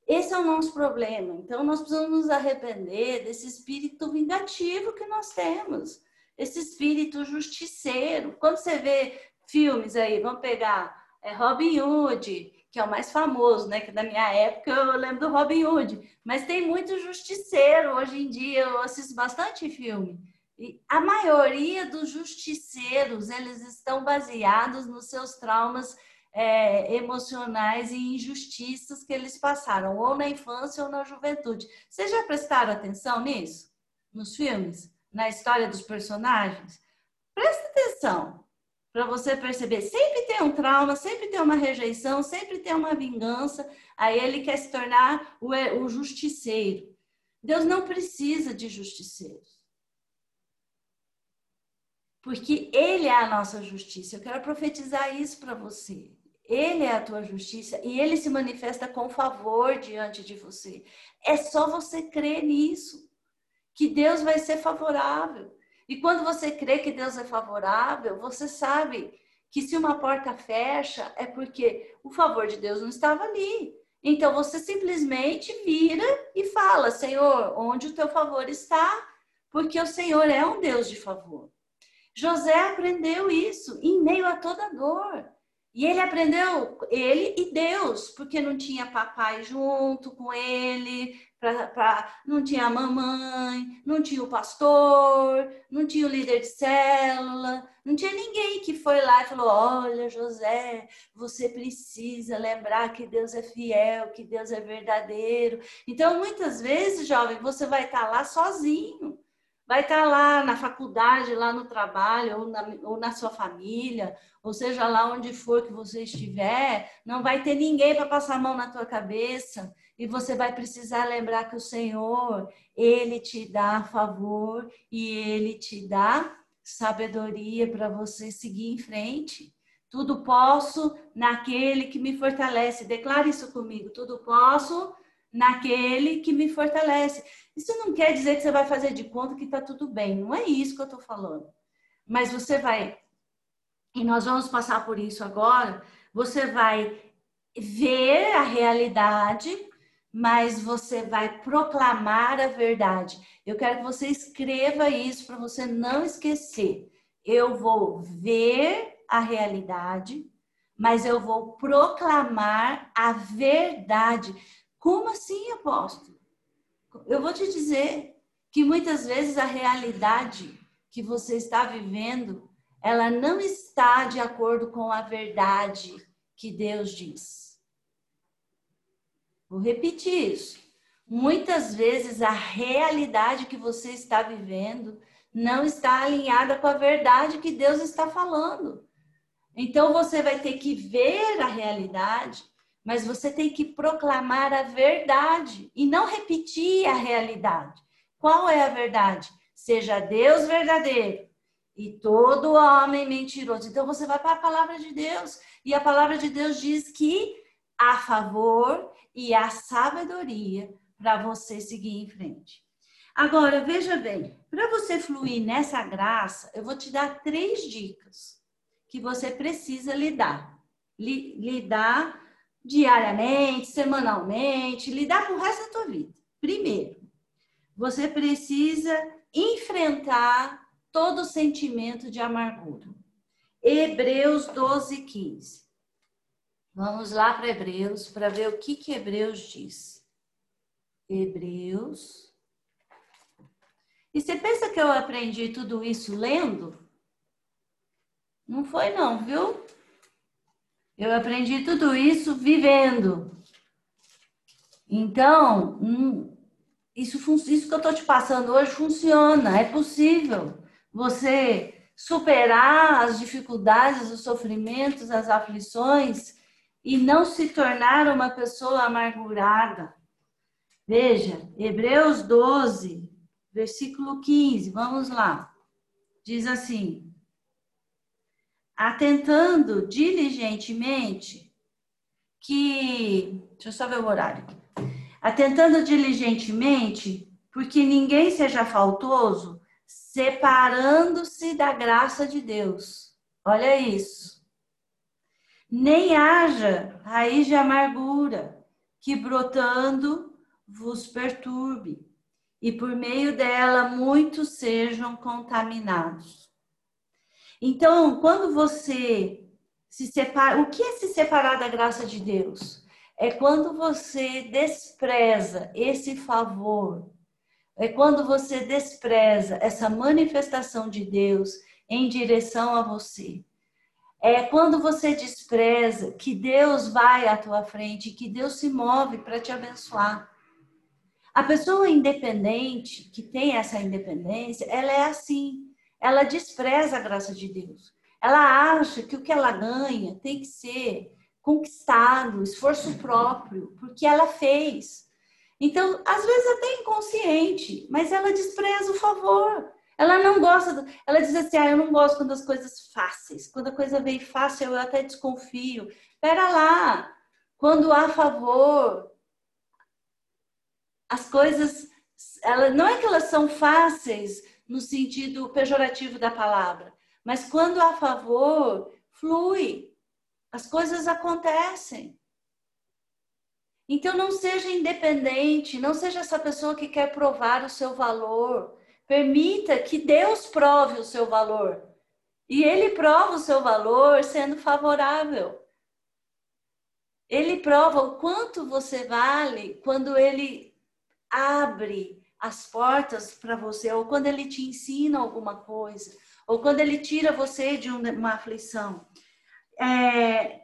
Esse é o nosso problema. Então, nós precisamos nos arrepender desse espírito vingativo que nós temos, esse espírito justiceiro. Quando você vê filmes aí, vamos pegar é, Robin Hood, que é o mais famoso, né? Que da minha época eu lembro do Robin Hood, mas tem muito justiceiro hoje em dia. Eu assisto bastante filme. E a maioria dos justiceiros, eles estão baseados nos seus traumas é, emocionais e injustiças que eles passaram, ou na infância ou na juventude. Vocês já prestaram atenção nisso? Nos filmes? Na história dos personagens? Presta atenção para você perceber. Sempre tem um trauma, sempre tem uma rejeição, sempre tem uma vingança. Aí ele quer se tornar o, o justiceiro. Deus não precisa de justiceiros. Porque Ele é a nossa justiça. Eu quero profetizar isso para você. Ele é a tua justiça e ele se manifesta com favor diante de você. É só você crer nisso, que Deus vai ser favorável. E quando você crê que Deus é favorável, você sabe que se uma porta fecha, é porque o favor de Deus não estava ali. Então você simplesmente vira e fala: Senhor, onde o teu favor está? Porque o Senhor é um Deus de favor. José aprendeu isso em meio a toda dor. E ele aprendeu, ele e Deus, porque não tinha papai junto com ele, pra, pra, não tinha mamãe, não tinha o pastor, não tinha o líder de célula, não tinha ninguém que foi lá e falou: Olha, José, você precisa lembrar que Deus é fiel, que Deus é verdadeiro. Então, muitas vezes, jovem, você vai estar lá sozinho vai estar lá na faculdade, lá no trabalho, ou na, ou na sua família, ou seja lá onde for que você estiver, não vai ter ninguém para passar a mão na tua cabeça e você vai precisar lembrar que o Senhor, ele te dá favor e ele te dá sabedoria para você seguir em frente. Tudo posso naquele que me fortalece. Declare isso comigo. Tudo posso naquele que me fortalece. Isso não quer dizer que você vai fazer de conta que está tudo bem. Não é isso que eu estou falando. Mas você vai, e nós vamos passar por isso agora, você vai ver a realidade, mas você vai proclamar a verdade. Eu quero que você escreva isso para você não esquecer. Eu vou ver a realidade, mas eu vou proclamar a verdade. Como assim, apóstolo? Eu vou te dizer que muitas vezes a realidade que você está vivendo, ela não está de acordo com a verdade que Deus diz. Vou repetir isso. Muitas vezes a realidade que você está vivendo não está alinhada com a verdade que Deus está falando. Então você vai ter que ver a realidade mas você tem que proclamar a verdade e não repetir a realidade. Qual é a verdade? Seja Deus verdadeiro e todo homem mentiroso. Então você vai para a palavra de Deus e a palavra de Deus diz que há favor e há sabedoria para você seguir em frente. Agora, veja bem, para você fluir nessa graça, eu vou te dar três dicas que você precisa lidar. Lidar diariamente, semanalmente, lidar com o resto da tua vida. Primeiro, você precisa enfrentar todo sentimento de amargura. Hebreus 12, 15. Vamos lá para Hebreus para ver o que, que Hebreus diz. Hebreus. E você pensa que eu aprendi tudo isso lendo? Não foi não, viu? Eu aprendi tudo isso vivendo. Então, hum, isso, isso que eu estou te passando hoje funciona, é possível você superar as dificuldades, os sofrimentos, as aflições e não se tornar uma pessoa amargurada. Veja, Hebreus 12, versículo 15, vamos lá. Diz assim: atentando diligentemente que. Deixa eu só ver o horário. Atentando diligentemente, porque ninguém seja faltoso, separando-se da graça de Deus. Olha isso. Nem haja raiz de amargura, que brotando vos perturbe, e por meio dela muitos sejam contaminados. Então, quando você se separa, o que é se separar da graça de Deus? É quando você despreza esse favor, é quando você despreza essa manifestação de Deus em direção a você. É quando você despreza que Deus vai à tua frente, que Deus se move para te abençoar. A pessoa independente, que tem essa independência, ela é assim ela despreza a graça de Deus. Ela acha que o que ela ganha tem que ser conquistado, esforço próprio, porque ela fez. Então, às vezes até inconsciente, mas ela despreza o favor. Ela não gosta, do... ela diz assim: ah, eu não gosto quando as coisas fáceis. Quando a coisa vem fácil, eu até desconfio. Pera lá, quando há favor, as coisas, ela, não é que elas são fáceis, no sentido pejorativo da palavra. Mas quando a favor, flui. As coisas acontecem. Então não seja independente, não seja essa pessoa que quer provar o seu valor. Permita que Deus prove o seu valor. E ele prova o seu valor sendo favorável. Ele prova o quanto você vale quando ele abre as portas para você, ou quando ele te ensina alguma coisa, ou quando ele tira você de uma aflição. É,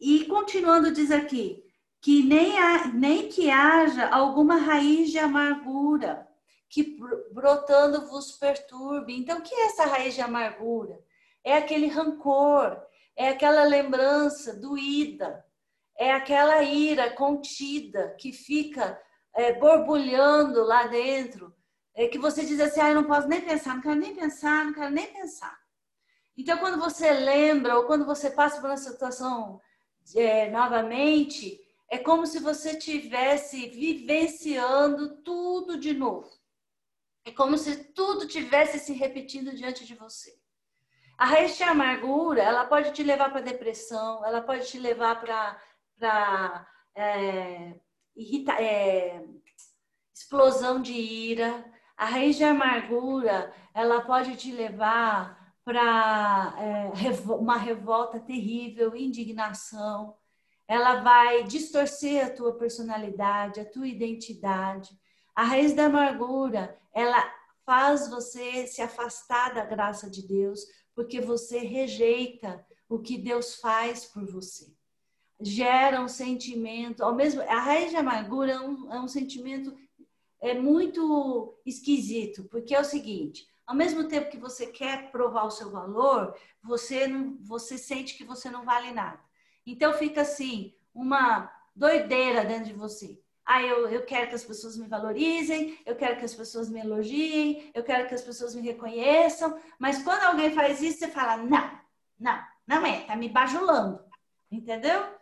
e continuando, diz aqui, que nem, nem que haja alguma raiz de amargura que brotando vos perturbe. Então, o que é essa raiz de amargura? É aquele rancor, é aquela lembrança doída, é aquela ira contida que fica é, borbulhando lá dentro, é que você diz assim, ah, eu não posso nem pensar, não quero nem pensar, não quero nem pensar. Então, quando você lembra ou quando você passa por uma situação é, novamente, é como se você tivesse vivenciando tudo de novo. É como se tudo tivesse se repetindo diante de você. A raiz de amargura, ela pode te levar para depressão, ela pode te levar para irrita, é, explosão de ira. A raiz de amargura, ela pode te levar para é, uma revolta terrível, indignação. Ela vai distorcer a tua personalidade, a tua identidade. A raiz da amargura, ela faz você se afastar da graça de Deus, porque você rejeita o que Deus faz por você gera um sentimento, ao mesmo a raiz de amargura é um, é um sentimento é muito esquisito, porque é o seguinte, ao mesmo tempo que você quer provar o seu valor, você não, você sente que você não vale nada. Então fica assim, uma doideira dentro de você. Ah, eu, eu quero que as pessoas me valorizem, eu quero que as pessoas me elogiem, eu quero que as pessoas me reconheçam, mas quando alguém faz isso, você fala, não, não, não é, tá me bajulando, entendeu?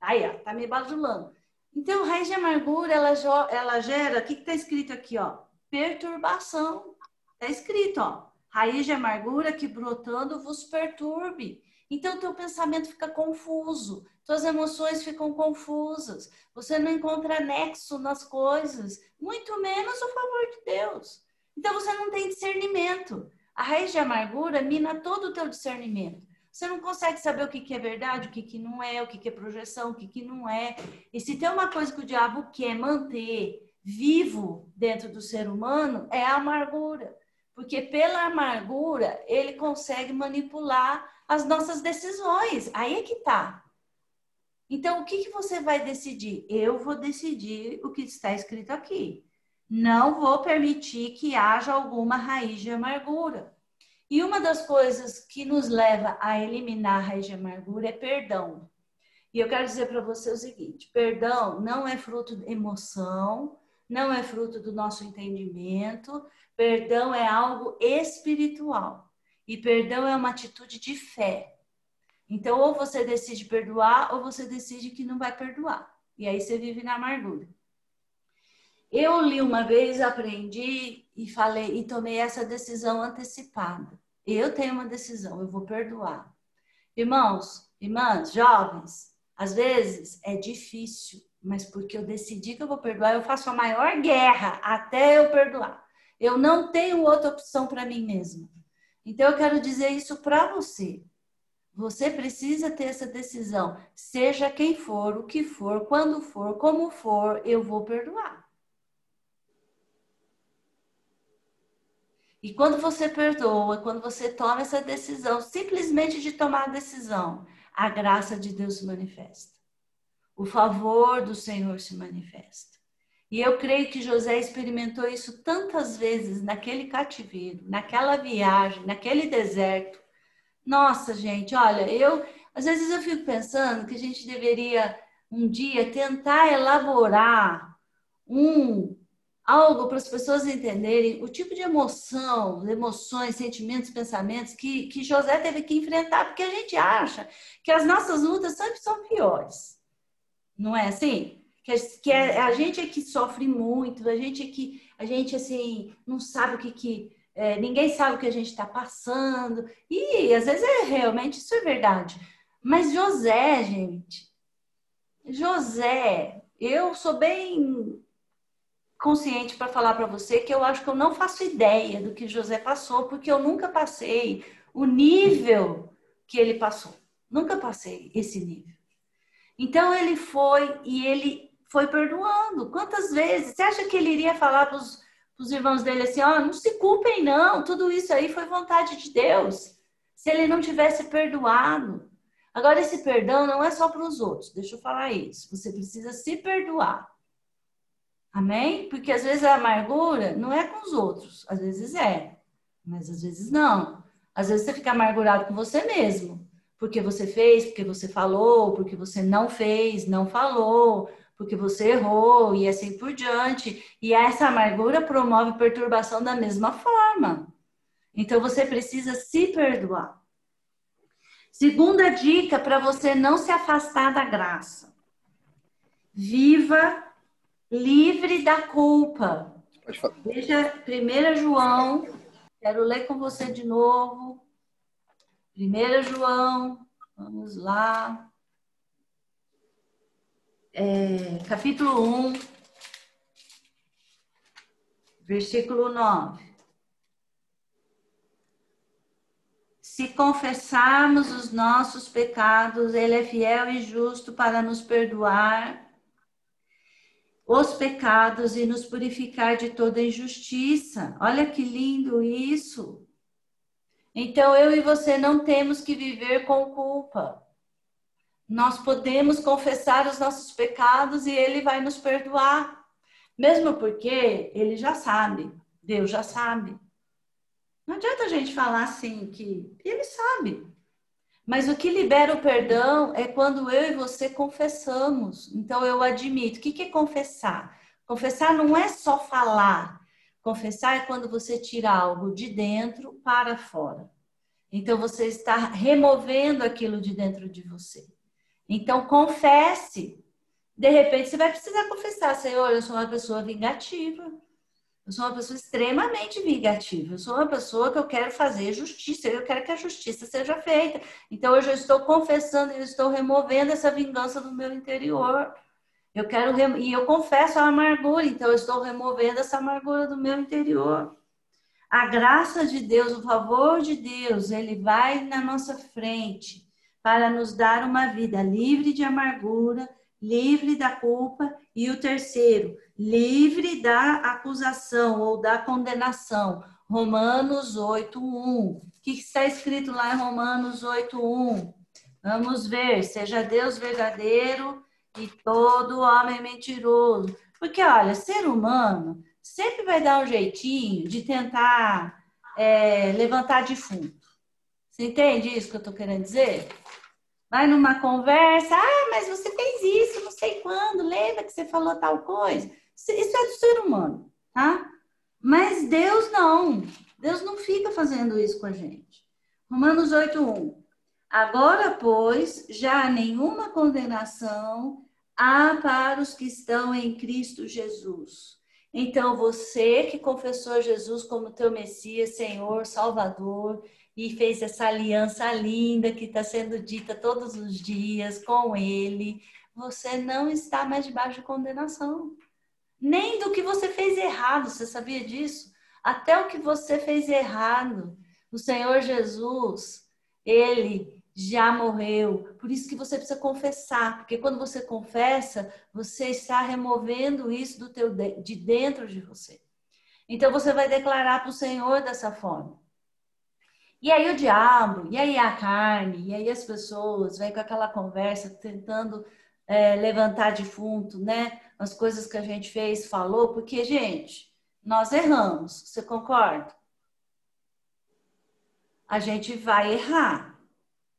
Aí, ó, tá me bajulando. Então, raiz de amargura, ela, ela gera, o que está escrito aqui, ó? Perturbação. Está escrito, ó. Raiz de amargura que brotando vos perturbe. Então, teu pensamento fica confuso, tuas emoções ficam confusas, você não encontra nexo nas coisas, muito menos o favor de Deus. Então, você não tem discernimento. A raiz de amargura mina todo o teu discernimento. Você não consegue saber o que, que é verdade, o que, que não é, o que, que é projeção, o que, que não é. E se tem uma coisa que o diabo quer manter vivo dentro do ser humano, é a amargura. Porque pela amargura, ele consegue manipular as nossas decisões. Aí é que tá. Então, o que, que você vai decidir? Eu vou decidir o que está escrito aqui. Não vou permitir que haja alguma raiz de amargura. E uma das coisas que nos leva a eliminar a raiz de amargura é perdão. E eu quero dizer para você o seguinte: perdão não é fruto de emoção, não é fruto do nosso entendimento, perdão é algo espiritual. E perdão é uma atitude de fé. Então, ou você decide perdoar, ou você decide que não vai perdoar. E aí você vive na amargura. Eu li uma vez, aprendi e falei e tomei essa decisão antecipada. Eu tenho uma decisão, eu vou perdoar. Irmãos, irmãs, jovens, às vezes é difícil, mas porque eu decidi que eu vou perdoar, eu faço a maior guerra até eu perdoar. Eu não tenho outra opção para mim mesma. Então eu quero dizer isso para você. Você precisa ter essa decisão, seja quem for, o que for, quando for, como for, eu vou perdoar. E quando você perdoa, quando você toma essa decisão, simplesmente de tomar a decisão, a graça de Deus se manifesta. O favor do Senhor se manifesta. E eu creio que José experimentou isso tantas vezes naquele cativeiro, naquela viagem, naquele deserto. Nossa, gente, olha, eu às vezes eu fico pensando que a gente deveria um dia tentar elaborar um algo para as pessoas entenderem o tipo de emoção, emoções, sentimentos, pensamentos que, que José teve que enfrentar, porque a gente acha que as nossas lutas sempre são piores. Não é assim? Que, que é, a gente é que sofre muito, a gente é que a gente assim não sabe o que, que é, ninguém sabe o que a gente está passando. E às vezes é realmente isso é verdade. Mas José, gente, José, eu sou bem consciente para falar para você que eu acho que eu não faço ideia do que José passou, porque eu nunca passei o nível que ele passou. Nunca passei esse nível. Então ele foi e ele foi perdoando. Quantas vezes? Você acha que ele iria falar para os irmãos dele assim: ó, oh, não se culpem, não, tudo isso aí foi vontade de Deus. Se ele não tivesse perdoado. Agora, esse perdão não é só para os outros, deixa eu falar isso. Você precisa se perdoar. Amém? Porque às vezes a amargura não é com os outros, às vezes é, mas às vezes não. Às vezes você fica amargurado com você mesmo, porque você fez, porque você falou, porque você não fez, não falou, porque você errou e assim por diante. E essa amargura promove perturbação da mesma forma. Então você precisa se perdoar. Segunda dica para você não se afastar da graça. Viva livre da culpa. Veja 1 João, quero ler com você de novo. 1 João, vamos lá. É, capítulo 1, versículo 9. Se confessarmos os nossos pecados, Ele é fiel e justo para nos perdoar os pecados e nos purificar de toda injustiça. Olha que lindo isso. Então eu e você não temos que viver com culpa. Nós podemos confessar os nossos pecados e ele vai nos perdoar. Mesmo porque ele já sabe, Deus já sabe. Não adianta a gente falar assim que ele sabe. Mas o que libera o perdão é quando eu e você confessamos. Então eu admito. O que é confessar? Confessar não é só falar. Confessar é quando você tira algo de dentro para fora. Então você está removendo aquilo de dentro de você. Então confesse. De repente você vai precisar confessar, Senhor, eu sou uma pessoa vingativa. Eu sou uma pessoa extremamente vingativa. Eu sou uma pessoa que eu quero fazer justiça. Eu quero que a justiça seja feita. Então, hoje eu estou confessando, eu estou removendo essa vingança do meu interior. Eu quero e eu confesso a amargura. Então, eu estou removendo essa amargura do meu interior. A graça de Deus, o favor de Deus, ele vai na nossa frente para nos dar uma vida livre de amargura, livre da culpa. E o terceiro, livre da acusação ou da condenação. Romanos 8:1. O que está escrito lá em Romanos 8:1? Vamos ver, seja Deus verdadeiro e todo homem mentiroso. Porque, olha, ser humano sempre vai dar um jeitinho de tentar é, levantar defunto. Você entende isso que eu estou querendo dizer? Vai numa conversa, ah, mas você fez isso, não sei quando, lembra que você falou tal coisa? Isso é do ser humano, tá? Mas Deus não. Deus não fica fazendo isso com a gente. Romanos 8:1. Agora, pois, já nenhuma condenação há para os que estão em Cristo Jesus. Então, você que confessou Jesus como teu Messias, Senhor, Salvador, e fez essa aliança linda que está sendo dita todos os dias com Ele, você não está mais debaixo de condenação nem do que você fez errado, você sabia disso? Até o que você fez errado, o Senhor Jesus, ele já morreu. Por isso que você precisa confessar, porque quando você confessa, você está removendo isso do teu de dentro de você. Então você vai declarar para o Senhor dessa forma. E aí o diabo, e aí a carne, e aí as pessoas vêm com aquela conversa tentando é, levantar defunto, né? As coisas que a gente fez, falou, porque, gente, nós erramos. Você concorda? A gente vai errar.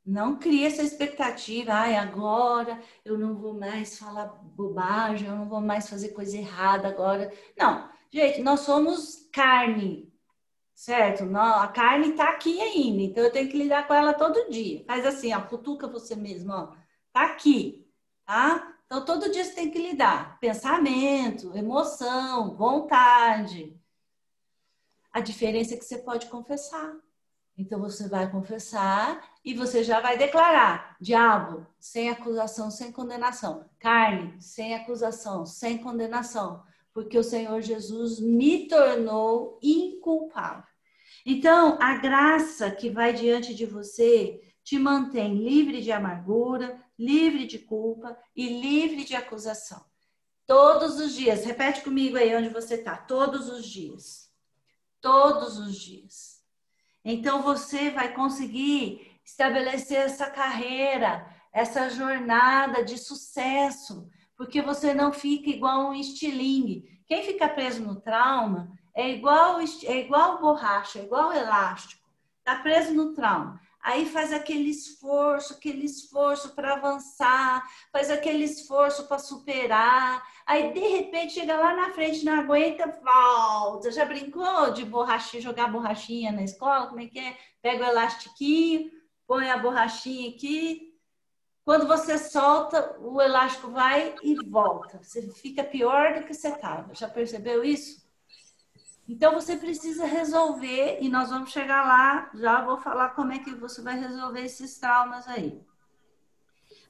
Não cria essa expectativa, ai, agora eu não vou mais falar bobagem, eu não vou mais fazer coisa errada agora. Não, gente, nós somos carne, certo? Não, a carne tá aqui ainda, então eu tenho que lidar com ela todo dia. Faz assim, ó, cutuca você mesmo, ó, tá aqui tá? Então, todo dia você tem que lidar. Pensamento, emoção, vontade. A diferença é que você pode confessar. Então, você vai confessar e você já vai declarar: diabo, sem acusação, sem condenação. Carne, sem acusação, sem condenação. Porque o Senhor Jesus me tornou inculpável. Então, a graça que vai diante de você te mantém livre de amargura, livre de culpa e livre de acusação. Todos os dias, repete comigo aí onde você está, todos os dias. Todos os dias. Então você vai conseguir estabelecer essa carreira, essa jornada de sucesso, porque você não fica igual um estilingue. Quem fica preso no trauma é igual, é igual borracha, é igual elástico. Está preso no trauma. Aí faz aquele esforço, aquele esforço para avançar, faz aquele esforço para superar. Aí de repente chega lá na frente, não aguenta, volta. Já brincou de borrachinha, jogar borrachinha na escola? Como é que é? Pega o elastiquinho, põe a borrachinha aqui. Quando você solta, o elástico vai e volta. Você fica pior do que você estava. Já percebeu isso? Então você precisa resolver, e nós vamos chegar lá, já vou falar como é que você vai resolver esses traumas aí.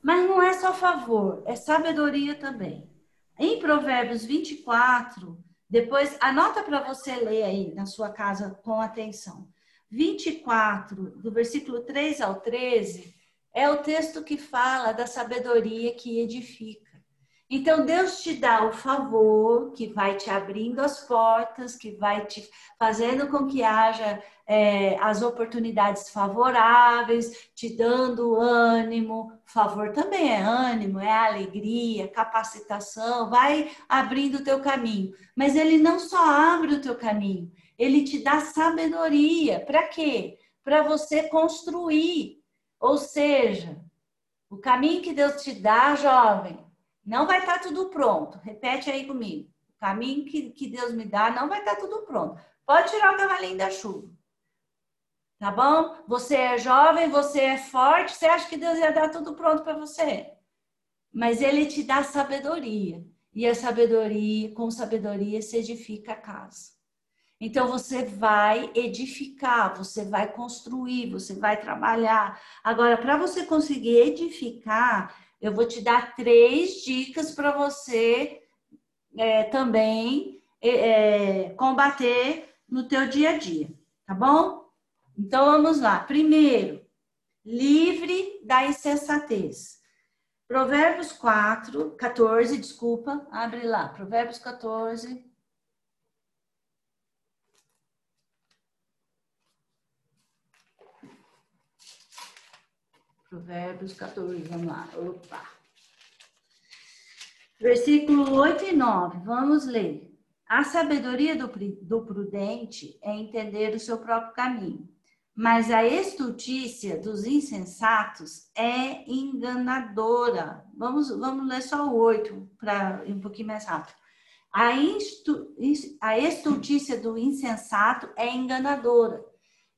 Mas não é só favor, é sabedoria também. Em Provérbios 24, depois anota para você ler aí na sua casa com atenção. 24, do versículo 3 ao 13, é o texto que fala da sabedoria que edifica. Então, Deus te dá o favor que vai te abrindo as portas, que vai te fazendo com que haja é, as oportunidades favoráveis, te dando ânimo. Favor também é ânimo, é alegria, capacitação, vai abrindo o teu caminho. Mas ele não só abre o teu caminho, ele te dá sabedoria. Para quê? Para você construir. Ou seja, o caminho que Deus te dá, jovem, não vai estar tá tudo pronto. Repete aí comigo. O caminho que, que Deus me dá não vai estar tá tudo pronto. Pode tirar o cavalinho da chuva. Tá bom? Você é jovem, você é forte, você acha que Deus ia dar tudo pronto para você. Mas ele te dá sabedoria. E a sabedoria, com sabedoria, se edifica a casa. Então você vai edificar, você vai construir, você vai trabalhar. Agora, para você conseguir edificar, eu vou te dar três dicas para você é, também é, combater no teu dia a dia, tá bom? Então vamos lá. Primeiro, livre da insensatez. Provérbios 4, 14, desculpa, abre lá. Provérbios 14, Provérbios 14, vamos lá. Opa. Versículo 8 e 9, vamos ler. A sabedoria do, do prudente é entender o seu próprio caminho, mas a estultícia dos insensatos é enganadora. Vamos, vamos ler só o 8 para um pouquinho mais rápido. A, instu, a estultícia do insensato é enganadora.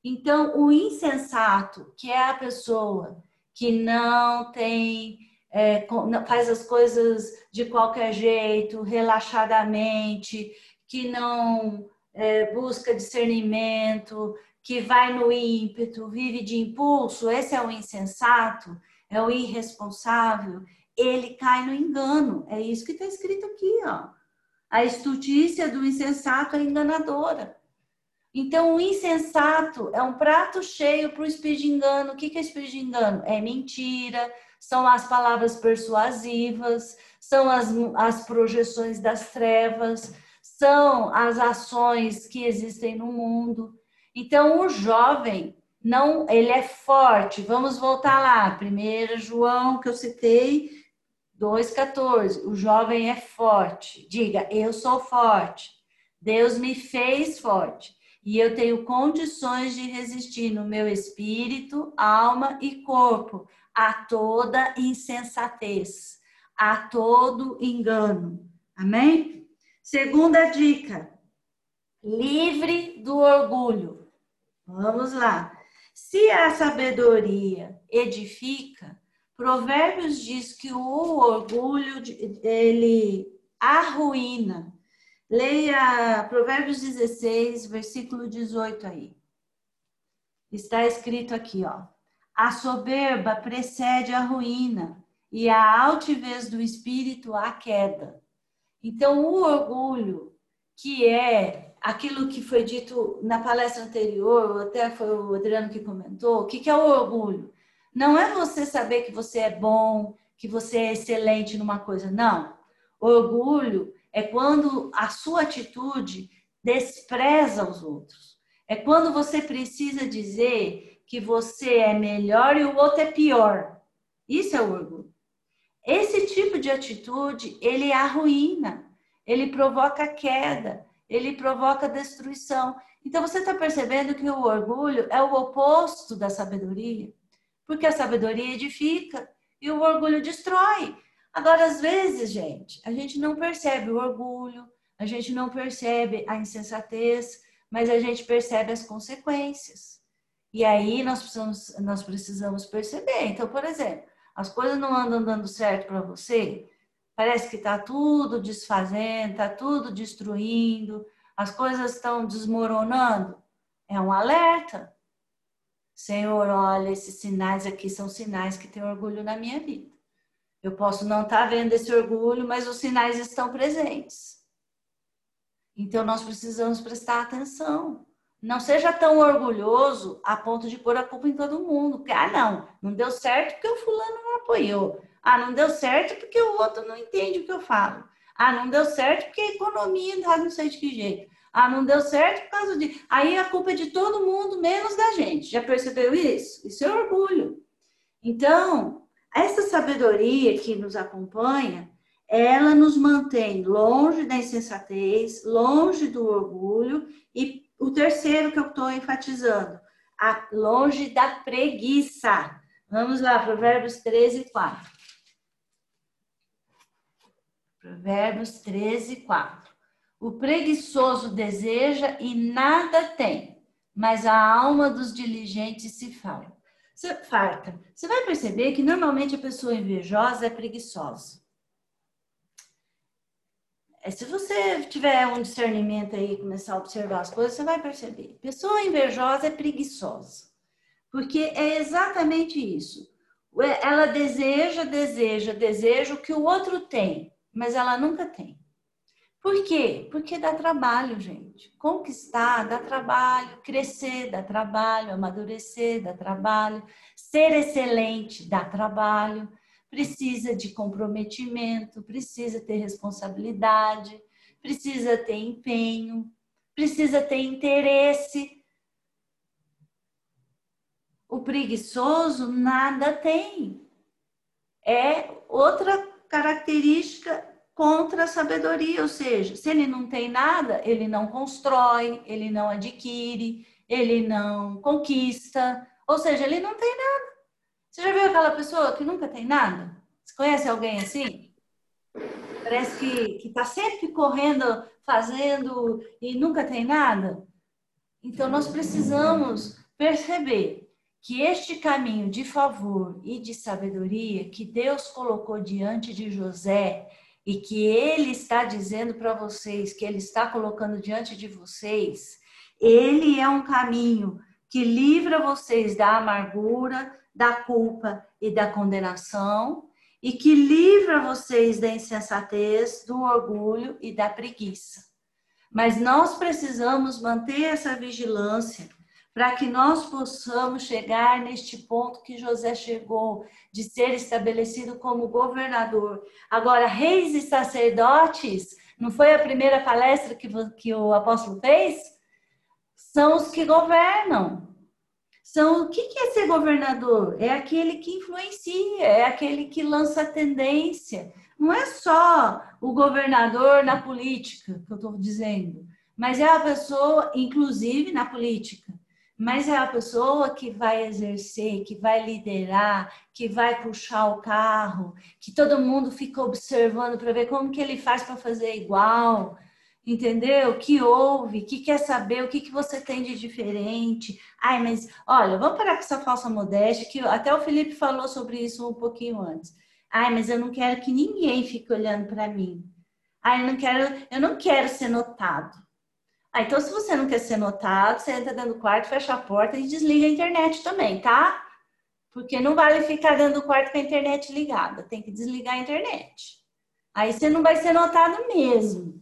Então, o insensato, que é a pessoa que não tem, é, faz as coisas de qualquer jeito, relaxadamente, que não é, busca discernimento, que vai no ímpeto, vive de impulso, esse é o insensato, é o irresponsável, ele cai no engano. É isso que está escrito aqui, ó. A estultícia do insensato é enganadora. Então, o insensato é um prato cheio para o espírito de engano. O que é espírito de engano? É mentira, são as palavras persuasivas, são as, as projeções das trevas, são as ações que existem no mundo. Então, o jovem, não, ele é forte. Vamos voltar lá. 1 João, que eu citei, 2,14. O jovem é forte. Diga, eu sou forte. Deus me fez forte e eu tenho condições de resistir no meu espírito, alma e corpo a toda insensatez, a todo engano. Amém? Segunda dica: livre do orgulho. Vamos lá. Se a sabedoria edifica, Provérbios diz que o orgulho ele arruína. Leia Provérbios 16, versículo 18 aí. Está escrito aqui, ó. A soberba precede a ruína e a altivez do espírito a queda. Então, o orgulho, que é aquilo que foi dito na palestra anterior, até foi o Adriano que comentou, o que, que é o orgulho? Não é você saber que você é bom, que você é excelente numa coisa. Não. Orgulho é quando a sua atitude despreza os outros. É quando você precisa dizer que você é melhor e o outro é pior. Isso é o orgulho. Esse tipo de atitude, ele arruína, ele provoca queda, ele provoca destruição. Então você está percebendo que o orgulho é o oposto da sabedoria, porque a sabedoria edifica e o orgulho destrói. Agora, às vezes, gente, a gente não percebe o orgulho, a gente não percebe a insensatez, mas a gente percebe as consequências. E aí nós precisamos, nós precisamos perceber. Então, por exemplo, as coisas não andam dando certo para você, parece que está tudo desfazendo, está tudo destruindo, as coisas estão desmoronando. É um alerta. Senhor, olha, esses sinais aqui são sinais que tem orgulho na minha vida. Eu posso não estar tá vendo esse orgulho, mas os sinais estão presentes. Então nós precisamos prestar atenção. Não seja tão orgulhoso a ponto de pôr a culpa em todo mundo. Ah, não, não deu certo porque o fulano não apoiou. Ah, não deu certo porque o outro não entende o que eu falo. Ah, não deu certo porque a economia tá não sei de que jeito. Ah, não deu certo por causa de. Aí a culpa é de todo mundo, menos da gente. Já percebeu isso? Isso é orgulho. Então, essa sabedoria que nos acompanha, ela nos mantém longe da insensatez, longe do orgulho e o terceiro que eu estou enfatizando, a, longe da preguiça. Vamos lá, Provérbios 13, 4. Provérbios 13, 4. O preguiçoso deseja e nada tem, mas a alma dos diligentes se farta. farta. Você vai perceber que normalmente a pessoa invejosa é preguiçosa. É, se você tiver um discernimento aí, começar a observar as coisas, você vai perceber. Pessoa invejosa é preguiçosa. Porque é exatamente isso. Ela deseja, deseja, deseja o que o outro tem, mas ela nunca tem. Por quê? Porque dá trabalho, gente. Conquistar dá trabalho, crescer dá trabalho, amadurecer dá trabalho, ser excelente dá trabalho precisa de comprometimento, precisa ter responsabilidade, precisa ter empenho, precisa ter interesse. O preguiçoso nada tem. É outra característica contra a sabedoria, ou seja, se ele não tem nada, ele não constrói, ele não adquire, ele não conquista, ou seja, ele não tem nada. Você já viu aquela pessoa que nunca tem nada? Você conhece alguém assim? Parece que está sempre correndo, fazendo e nunca tem nada. Então, nós precisamos perceber que este caminho de favor e de sabedoria que Deus colocou diante de José e que ele está dizendo para vocês, que ele está colocando diante de vocês, ele é um caminho que livra vocês da amargura, da culpa e da condenação e que livra vocês da insensatez, do orgulho e da preguiça. Mas nós precisamos manter essa vigilância para que nós possamos chegar neste ponto que José chegou, de ser estabelecido como governador. Agora, reis e sacerdotes, não foi a primeira palestra que, que o apóstolo fez? São os que governam são o que é ser governador? É aquele que influencia, é aquele que lança tendência. Não é só o governador na política, que eu estou dizendo, mas é a pessoa, inclusive na política, mas é a pessoa que vai exercer, que vai liderar, que vai puxar o carro, que todo mundo fica observando para ver como que ele faz para fazer igual, entendeu? Que ouve, que quer saber o que, que você tem de diferente. Ai, mas olha, vamos parar com essa falsa modéstia, que até o Felipe falou sobre isso um pouquinho antes. Ai, mas eu não quero que ninguém fique olhando para mim. Ai, eu não quero, eu não quero ser notado. Ah, então se você não quer ser notado, você entra dentro do quarto, fecha a porta e desliga a internet também, tá? Porque não vale ficar dentro do quarto com a internet ligada, tem que desligar a internet. Aí você não vai ser notado mesmo.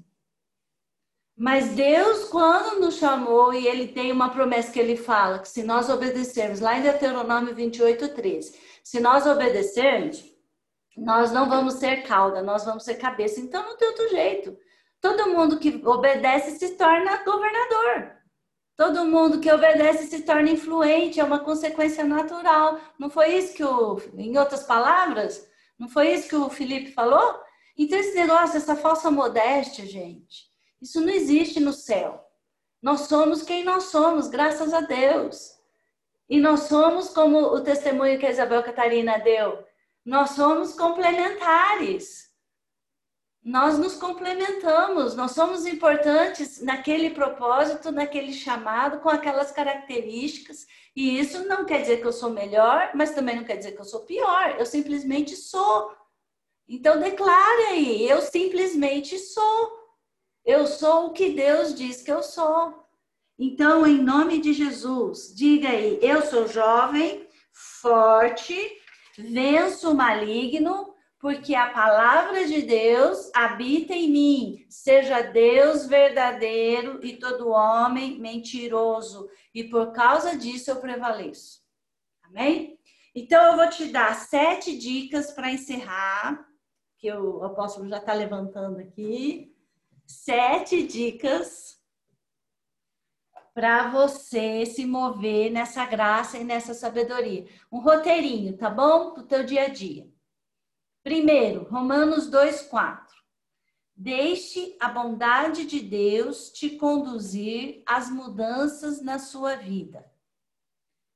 Mas Deus, quando nos chamou, e Ele tem uma promessa que Ele fala, que se nós obedecermos, lá em Deuteronômio 28, 13, se nós obedecermos, nós não vamos ser cauda, nós vamos ser cabeça. Então não tem outro jeito. Todo mundo que obedece se torna governador. Todo mundo que obedece se torna influente, é uma consequência natural. Não foi isso que o, em outras palavras, não foi isso que o Felipe falou? Então esse negócio, essa falsa modéstia, gente, isso não existe no céu. Nós somos quem nós somos, graças a Deus. E nós somos como o testemunho que a Isabel Catarina deu. Nós somos complementares. Nós nos complementamos, nós somos importantes naquele propósito, naquele chamado, com aquelas características. E isso não quer dizer que eu sou melhor, mas também não quer dizer que eu sou pior. Eu simplesmente sou. Então declare aí, eu simplesmente sou. Eu sou o que Deus diz que eu sou. Então, em nome de Jesus, diga aí: eu sou jovem, forte, venço o maligno, porque a palavra de Deus habita em mim. Seja Deus verdadeiro e todo homem mentiroso. E por causa disso eu prevaleço. Amém? Então, eu vou te dar sete dicas para encerrar, que o apóstolo já está levantando aqui. Sete dicas para você se mover nessa graça e nessa sabedoria. Um roteirinho, tá bom? Para o teu dia a dia. Primeiro, Romanos 2,4. Deixe a bondade de Deus te conduzir às mudanças na sua vida.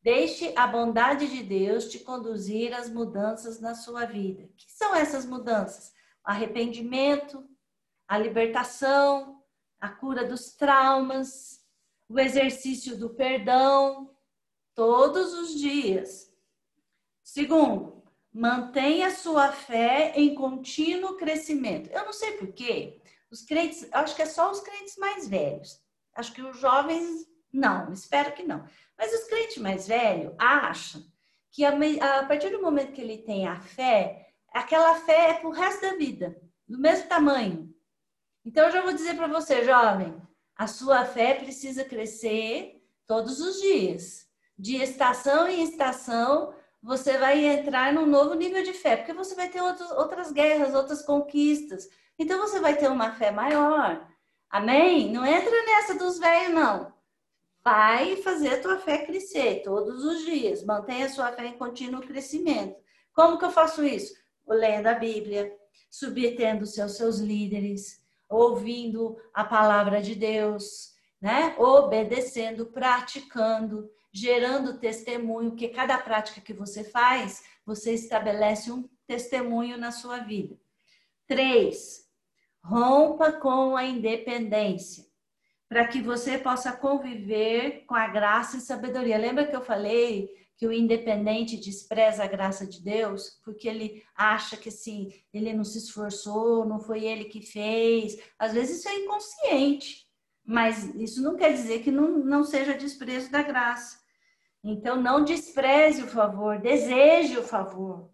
Deixe a bondade de Deus te conduzir às mudanças na sua vida. O que são essas mudanças? Arrependimento, a libertação, a cura dos traumas, o exercício do perdão, todos os dias. Segundo, mantenha sua fé em contínuo crescimento. Eu não sei porquê, os crentes, acho que é só os crentes mais velhos. Acho que os jovens, não, espero que não. Mas os crentes mais velhos acham que a, a partir do momento que ele tem a fé, aquela fé é pro resto da vida, do mesmo tamanho. Então, eu já vou dizer para você, jovem, a sua fé precisa crescer todos os dias. De estação em estação, você vai entrar num novo nível de fé, porque você vai ter outras guerras, outras conquistas. Então você vai ter uma fé maior. Amém? Não entra nessa dos velhos, não. Vai fazer a tua fé crescer todos os dias. Mantenha a sua fé em contínuo crescimento. Como que eu faço isso? Lendo a Bíblia, submetendo os seus, seus líderes, ouvindo a palavra de Deus, né? Obedecendo, praticando, gerando testemunho, que cada prática que você faz, você estabelece um testemunho na sua vida. Três, rompa com a independência, para que você possa conviver com a graça e sabedoria. Lembra que eu falei que o independente despreza a graça de Deus, porque ele acha que assim, ele não se esforçou, não foi ele que fez. Às vezes isso é inconsciente, mas isso não quer dizer que não, não seja desprezo da graça. Então, não despreze o favor, deseje o favor.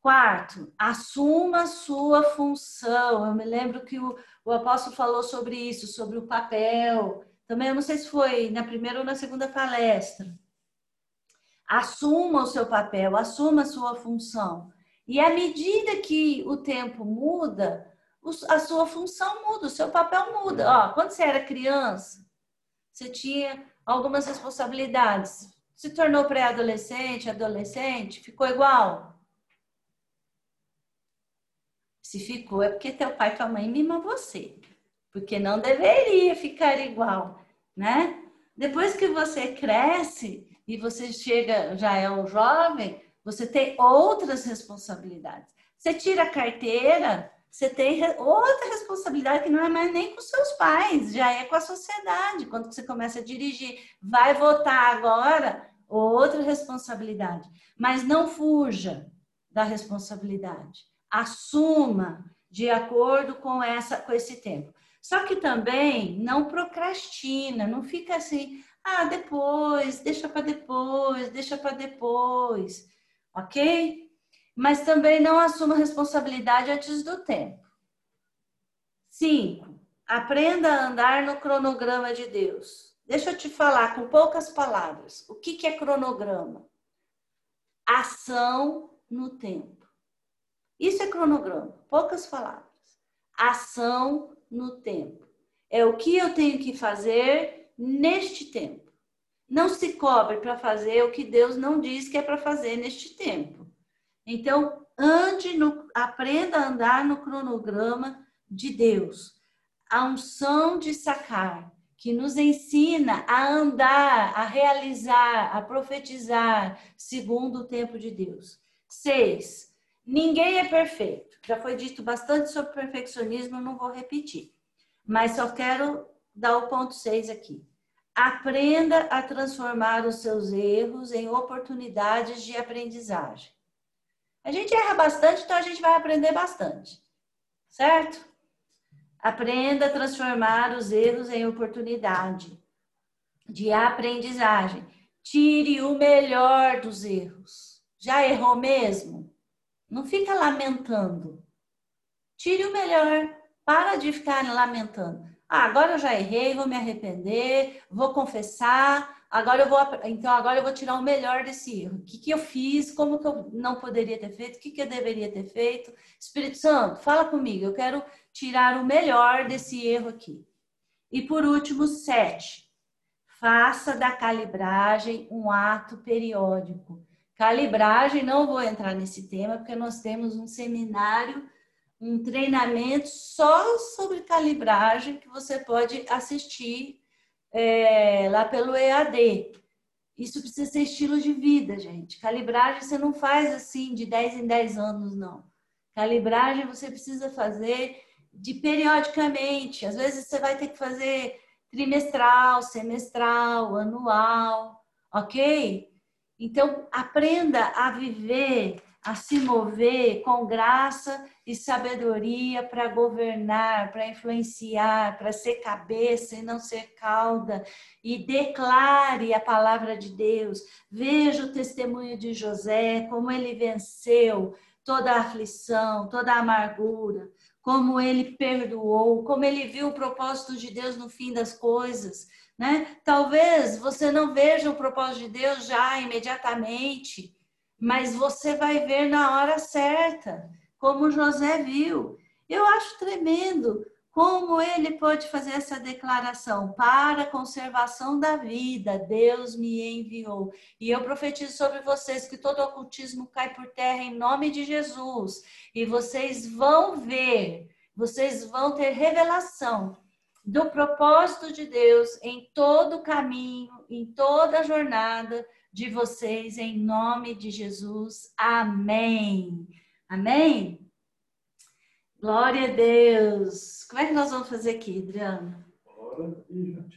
Quarto, assuma sua função. Eu me lembro que o, o apóstolo falou sobre isso, sobre o papel. Também, eu não sei se foi na primeira ou na segunda palestra Assuma o seu papel, assuma a sua função. E à medida que o tempo muda, a sua função muda, o seu papel muda. Ó, quando você era criança, você tinha algumas responsabilidades. Se tornou pré-adolescente, adolescente, ficou igual? Se ficou, é porque teu pai e tua mãe mima você. Porque não deveria ficar igual, né? Depois que você cresce, e você chega, já é um jovem, você tem outras responsabilidades. Você tira a carteira, você tem outra responsabilidade que não é mais nem com seus pais, já é com a sociedade. Quando você começa a dirigir, vai votar agora, outra responsabilidade. Mas não fuja da responsabilidade. Assuma de acordo com essa com esse tempo. Só que também não procrastina, não fica assim, ah, depois, deixa para depois, deixa para depois, ok? Mas também não assuma responsabilidade antes do tempo. Cinco, aprenda a andar no cronograma de Deus. Deixa eu te falar com poucas palavras. O que, que é cronograma? Ação no tempo. Isso é cronograma, poucas palavras. Ação no tempo. É o que eu tenho que fazer neste tempo. Não se cobre para fazer o que Deus não diz que é para fazer neste tempo. Então, ande no, aprenda a andar no cronograma de Deus. A unção de sacar, que nos ensina a andar, a realizar, a profetizar segundo o tempo de Deus. Seis, ninguém é perfeito. Já foi dito bastante sobre perfeccionismo, não vou repetir. Mas só quero dar o ponto seis aqui. Aprenda a transformar os seus erros em oportunidades de aprendizagem. A gente erra bastante, então a gente vai aprender bastante. Certo? Aprenda a transformar os erros em oportunidade de aprendizagem. Tire o melhor dos erros. Já errou mesmo? Não fica lamentando. Tire o melhor. Para de ficar lamentando. Ah, agora eu já errei, vou me arrepender, vou confessar, agora eu vou então agora eu vou tirar o melhor desse erro. O que, que eu fiz? Como que eu não poderia ter feito? O que, que eu deveria ter feito? Espírito Santo, fala comigo. Eu quero tirar o melhor desse erro aqui. E por último, sete. Faça da calibragem um ato periódico. Calibragem, não vou entrar nesse tema, porque nós temos um seminário um treinamento só sobre calibragem que você pode assistir é, lá pelo EAD. Isso precisa ser estilo de vida, gente. Calibragem você não faz assim de 10 em 10 anos, não. Calibragem você precisa fazer de periodicamente. Às vezes você vai ter que fazer trimestral, semestral, anual, ok? Então, aprenda a viver a se mover com graça e sabedoria para governar, para influenciar, para ser cabeça e não ser cauda, e declare a palavra de Deus. Veja o testemunho de José, como ele venceu toda a aflição, toda a amargura, como ele perdoou, como ele viu o propósito de Deus no fim das coisas. Né? Talvez você não veja o propósito de Deus já imediatamente, mas você vai ver na hora certa, como José viu. Eu acho tremendo como ele pode fazer essa declaração para a conservação da vida. Deus me enviou. E eu profetizo sobre vocês que todo ocultismo cai por terra em nome de Jesus. E vocês vão ver, vocês vão ter revelação do propósito de Deus em todo o caminho, em toda a jornada de vocês, em nome de Jesus. Amém. Amém? Glória a Deus. Como é que nós vamos fazer aqui, Adriano?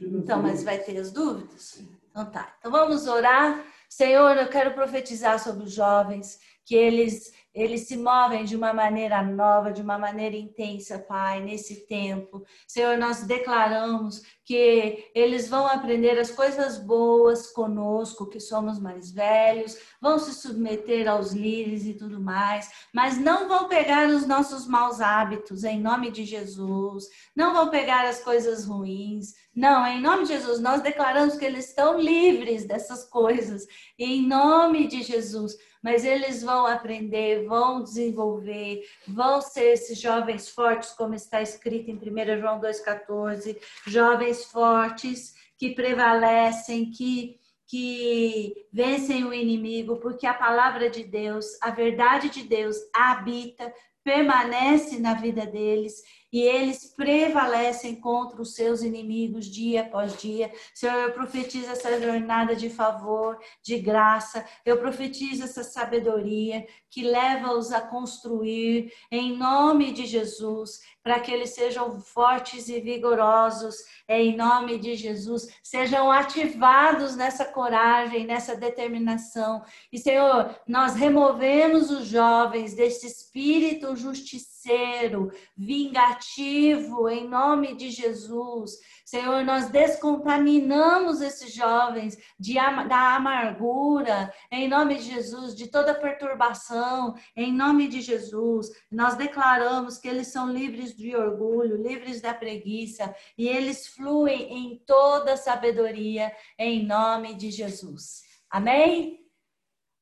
Então, mas vai ter as dúvidas? Então tá. Então vamos orar. Senhor, eu quero profetizar sobre os jovens que eles eles se movem de uma maneira nova, de uma maneira intensa, Pai, nesse tempo. Senhor, nós declaramos que eles vão aprender as coisas boas conosco, que somos mais velhos, vão se submeter aos líderes e tudo mais, mas não vão pegar os nossos maus hábitos, em nome de Jesus, não vão pegar as coisas ruins. Não, em nome de Jesus, nós declaramos que eles estão livres dessas coisas, em nome de Jesus mas eles vão aprender, vão desenvolver, vão ser esses jovens fortes, como está escrito em 1 João 2,14, jovens fortes que prevalecem, que, que vencem o inimigo, porque a palavra de Deus, a verdade de Deus habita, permanece na vida deles e eles prevalecem contra os seus inimigos dia após dia. Senhor, eu profetizo essa jornada de favor, de graça, eu profetizo essa sabedoria que leva-os a construir em nome de Jesus, para que eles sejam fortes e vigorosos, em nome de Jesus, sejam ativados nessa coragem, nessa determinação. E, Senhor, nós removemos os jovens desse espírito justiça justiceiro, vingativo, em nome de Jesus. Senhor, nós descontaminamos esses jovens de, da amargura, em nome de Jesus, de toda perturbação, em nome de Jesus. Nós declaramos que eles são livres de orgulho, livres da preguiça, e eles fluem em toda sabedoria, em nome de Jesus. Amém?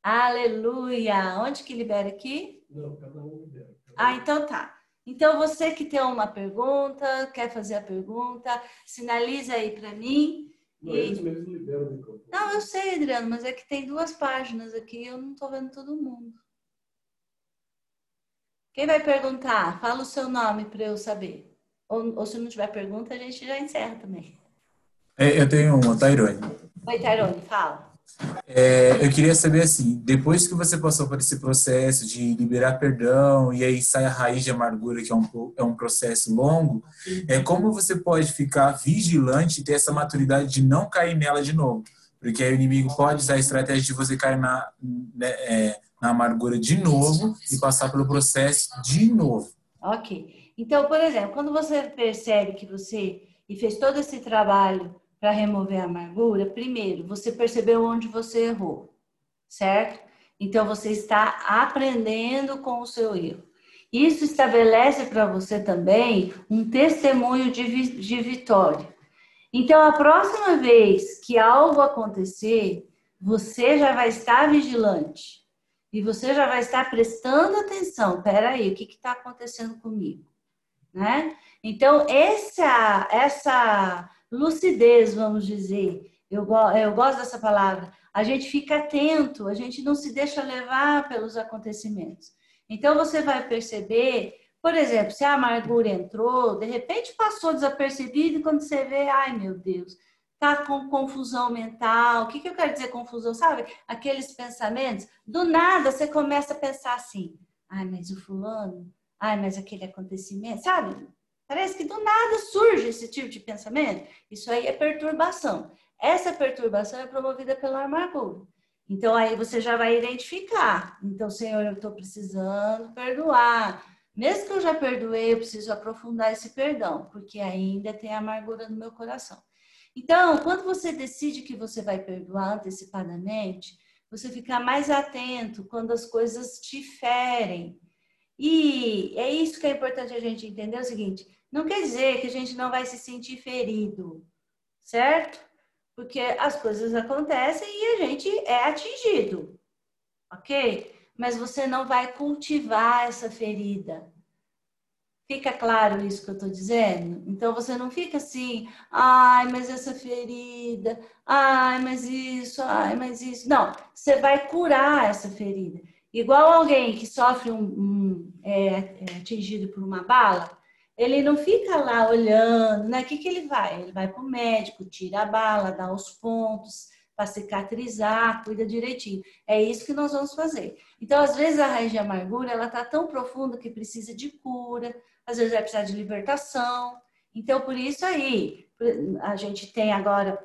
Aleluia! Onde que libera aqui? Não, cada um. Ah, então tá. Então, você que tem uma pergunta, quer fazer a pergunta, sinaliza aí para mim. Não, e... Eles mesmos liberam o microfone. Não, eu sei, Adriano, mas é que tem duas páginas aqui eu não estou vendo todo mundo. Quem vai perguntar? Fala o seu nome para eu saber. Ou, ou, se não tiver pergunta, a gente já encerra também. É, eu tenho uma, Tairone. Oi, Tairone, fala. É, eu queria saber assim, depois que você passou por esse processo de liberar perdão e aí sai a raiz de amargura, que é um, é um processo longo, é como você pode ficar vigilante e ter essa maturidade de não cair nela de novo? Porque aí o inimigo pode usar a estratégia de você cair na, né, é, na amargura de novo e passar pelo processo de novo. Ok. Então, por exemplo, quando você percebe que você e fez todo esse trabalho para remover a amargura, primeiro, você percebeu onde você errou, certo? Então você está aprendendo com o seu erro. Isso estabelece para você também um testemunho de, vi de vitória. Então, a próxima vez que algo acontecer, você já vai estar vigilante e você já vai estar prestando atenção. Peraí, o que está acontecendo comigo? Né? Então, essa, essa lucidez, vamos dizer. Eu, eu gosto dessa palavra. A gente fica atento, a gente não se deixa levar pelos acontecimentos. Então você vai perceber, por exemplo, se a amargura entrou, de repente passou desapercebido e quando você vê, ai meu Deus, tá com confusão mental. O que, que eu quero dizer confusão? Sabe? Aqueles pensamentos, do nada você começa a pensar assim: ai, mas o fulano, ai, mas aquele acontecimento, sabe? Parece que do nada surge esse tipo de pensamento. Isso aí é perturbação. Essa perturbação é promovida pela amargura. Então aí você já vai identificar. Então, Senhor, eu estou precisando perdoar. Mesmo que eu já perdoei, eu preciso aprofundar esse perdão, porque ainda tem amargura no meu coração. Então, quando você decide que você vai perdoar antecipadamente, você fica mais atento quando as coisas te ferem. E é isso que é importante a gente entender é o seguinte: não quer dizer que a gente não vai se sentir ferido, certo? Porque as coisas acontecem e a gente é atingido, ok? Mas você não vai cultivar essa ferida. Fica claro isso que eu estou dizendo? Então você não fica assim, ai, mas essa ferida, ai, mas isso, ai, mas isso. Não, você vai curar essa ferida. Igual alguém que sofre um, um é, é atingido por uma bala, ele não fica lá olhando, né? O que, que ele vai? Ele vai para o médico, tira a bala, dá os pontos para cicatrizar, cuida direitinho. É isso que nós vamos fazer. Então, às vezes, a raiz de amargura, ela está tão profunda que precisa de cura, às vezes vai precisar de libertação. Então, por isso aí, a gente tem agora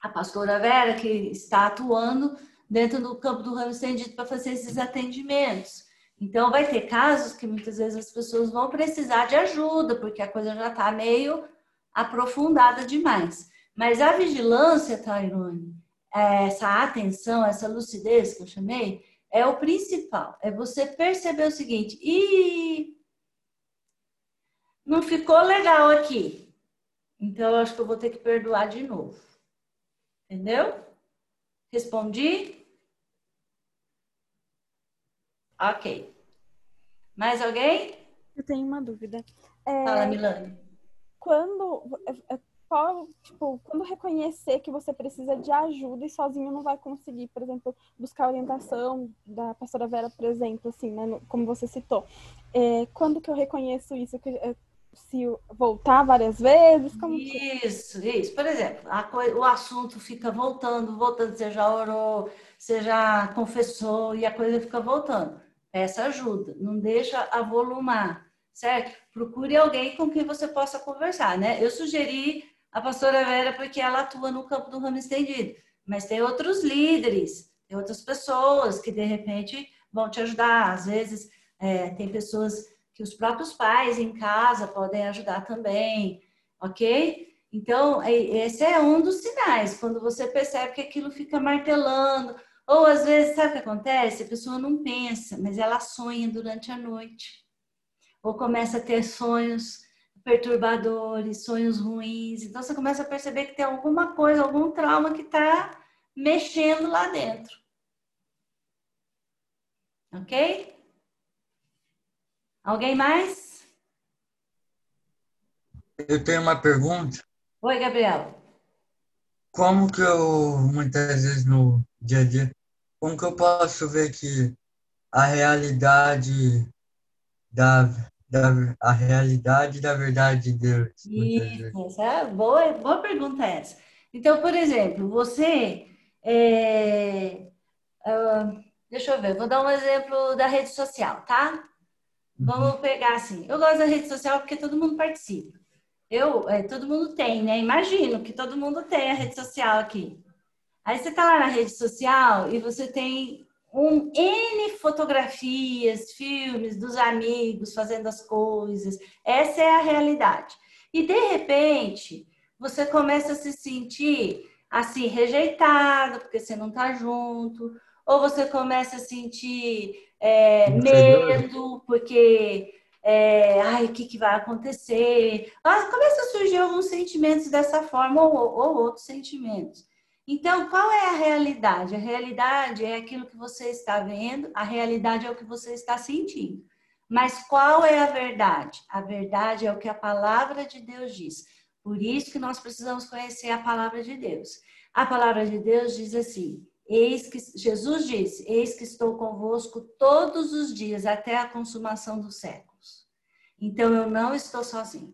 a pastora Vera, que está atuando dentro do campo do ramo estendido para fazer esses atendimentos. Então, vai ter casos que muitas vezes as pessoas vão precisar de ajuda, porque a coisa já está meio aprofundada demais. Mas a vigilância, Tairone, essa atenção, essa lucidez que eu chamei, é o principal. É você perceber o seguinte: e não ficou legal aqui. Então, eu acho que eu vou ter que perdoar de novo. Entendeu? Respondi? Ok. Mais alguém? Eu tenho uma dúvida. É, Fala, Milane. Quando, é, é, qual, tipo, quando reconhecer que você precisa de ajuda e sozinho não vai conseguir, por exemplo, buscar orientação da pastora Vera, por exemplo, assim, né, como você citou. É, quando que eu reconheço isso? Que, é, se voltar várias vezes? Como isso, que... isso. Por exemplo, coisa, o assunto fica voltando, voltando. Você já orou, você já confessou e a coisa fica voltando peça ajuda, não deixa avolumar, certo? Procure alguém com quem você possa conversar, né? Eu sugeri a pastora Vera porque ela atua no campo do ramo estendido, mas tem outros líderes, tem outras pessoas que de repente vão te ajudar. Às vezes é, tem pessoas que os próprios pais em casa podem ajudar também, ok? Então, é, esse é um dos sinais, quando você percebe que aquilo fica martelando, ou às vezes, sabe o que acontece? A pessoa não pensa, mas ela sonha durante a noite. Ou começa a ter sonhos perturbadores, sonhos ruins. Então você começa a perceber que tem alguma coisa, algum trauma que está mexendo lá dentro. Ok? Alguém mais? Eu tenho uma pergunta. Oi, Gabriel. Como que eu, muitas vezes no dia a dia, como que eu posso ver que a realidade da, da a realidade da verdade de Deus? Isso, essa é boa, boa pergunta essa. Então, por exemplo, você é, uh, deixa eu ver, vou dar um exemplo da rede social, tá? Vamos uhum. pegar assim. Eu gosto da rede social porque todo mundo participa. Eu, é, todo mundo tem, né? Imagino que todo mundo tem a rede social aqui. Aí você tá lá na rede social e você tem um N fotografias, filmes dos amigos fazendo as coisas. Essa é a realidade. E de repente, você começa a se sentir assim rejeitado porque você não tá junto, ou você começa a sentir é, medo porque é, ai, o que, que vai acontecer? Ah, começa a surgir alguns sentimentos dessa forma ou, ou outros sentimentos. Então, qual é a realidade? A realidade é aquilo que você está vendo, a realidade é o que você está sentindo. Mas qual é a verdade? A verdade é o que a palavra de Deus diz. Por isso que nós precisamos conhecer a palavra de Deus. A palavra de Deus diz assim: Eis que Jesus disse: Eis que estou convosco todos os dias até a consumação dos séculos. Então eu não estou sozinho.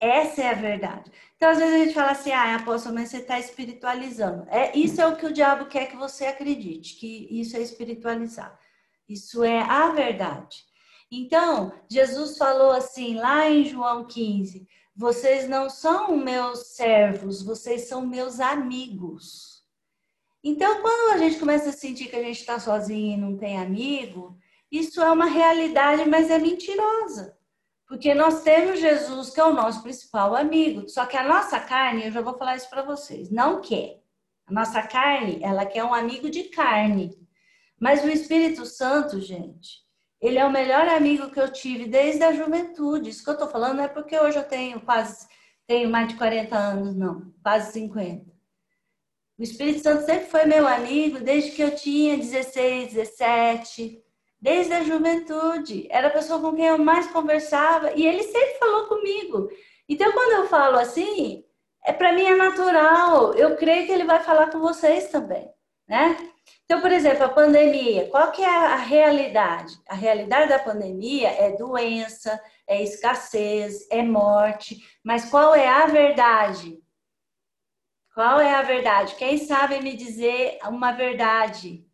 Essa é a verdade. Então, às vezes a gente fala assim, ah, apóstolo, mas você está espiritualizando. É, isso é o que o diabo quer que você acredite, que isso é espiritualizar. Isso é a verdade. Então, Jesus falou assim, lá em João 15, vocês não são meus servos, vocês são meus amigos. Então, quando a gente começa a sentir que a gente está sozinho e não tem amigo, isso é uma realidade, mas é mentirosa. Porque nós temos Jesus, que é o nosso principal amigo. Só que a nossa carne, eu já vou falar isso para vocês, não quer. A nossa carne, ela quer um amigo de carne. Mas o Espírito Santo, gente, ele é o melhor amigo que eu tive desde a juventude. Isso que eu estou falando não é porque hoje eu tenho quase, tenho mais de 40 anos, não, quase 50. O Espírito Santo sempre foi meu amigo desde que eu tinha 16, 17 desde a juventude. Era a pessoa com quem eu mais conversava e ele sempre falou comigo. Então, quando eu falo assim, é para mim é natural. Eu creio que ele vai falar com vocês também, né? Então, por exemplo, a pandemia, qual que é a realidade? A realidade da pandemia é doença, é escassez, é morte, mas qual é a verdade? Qual é a verdade? Quem sabe me dizer uma verdade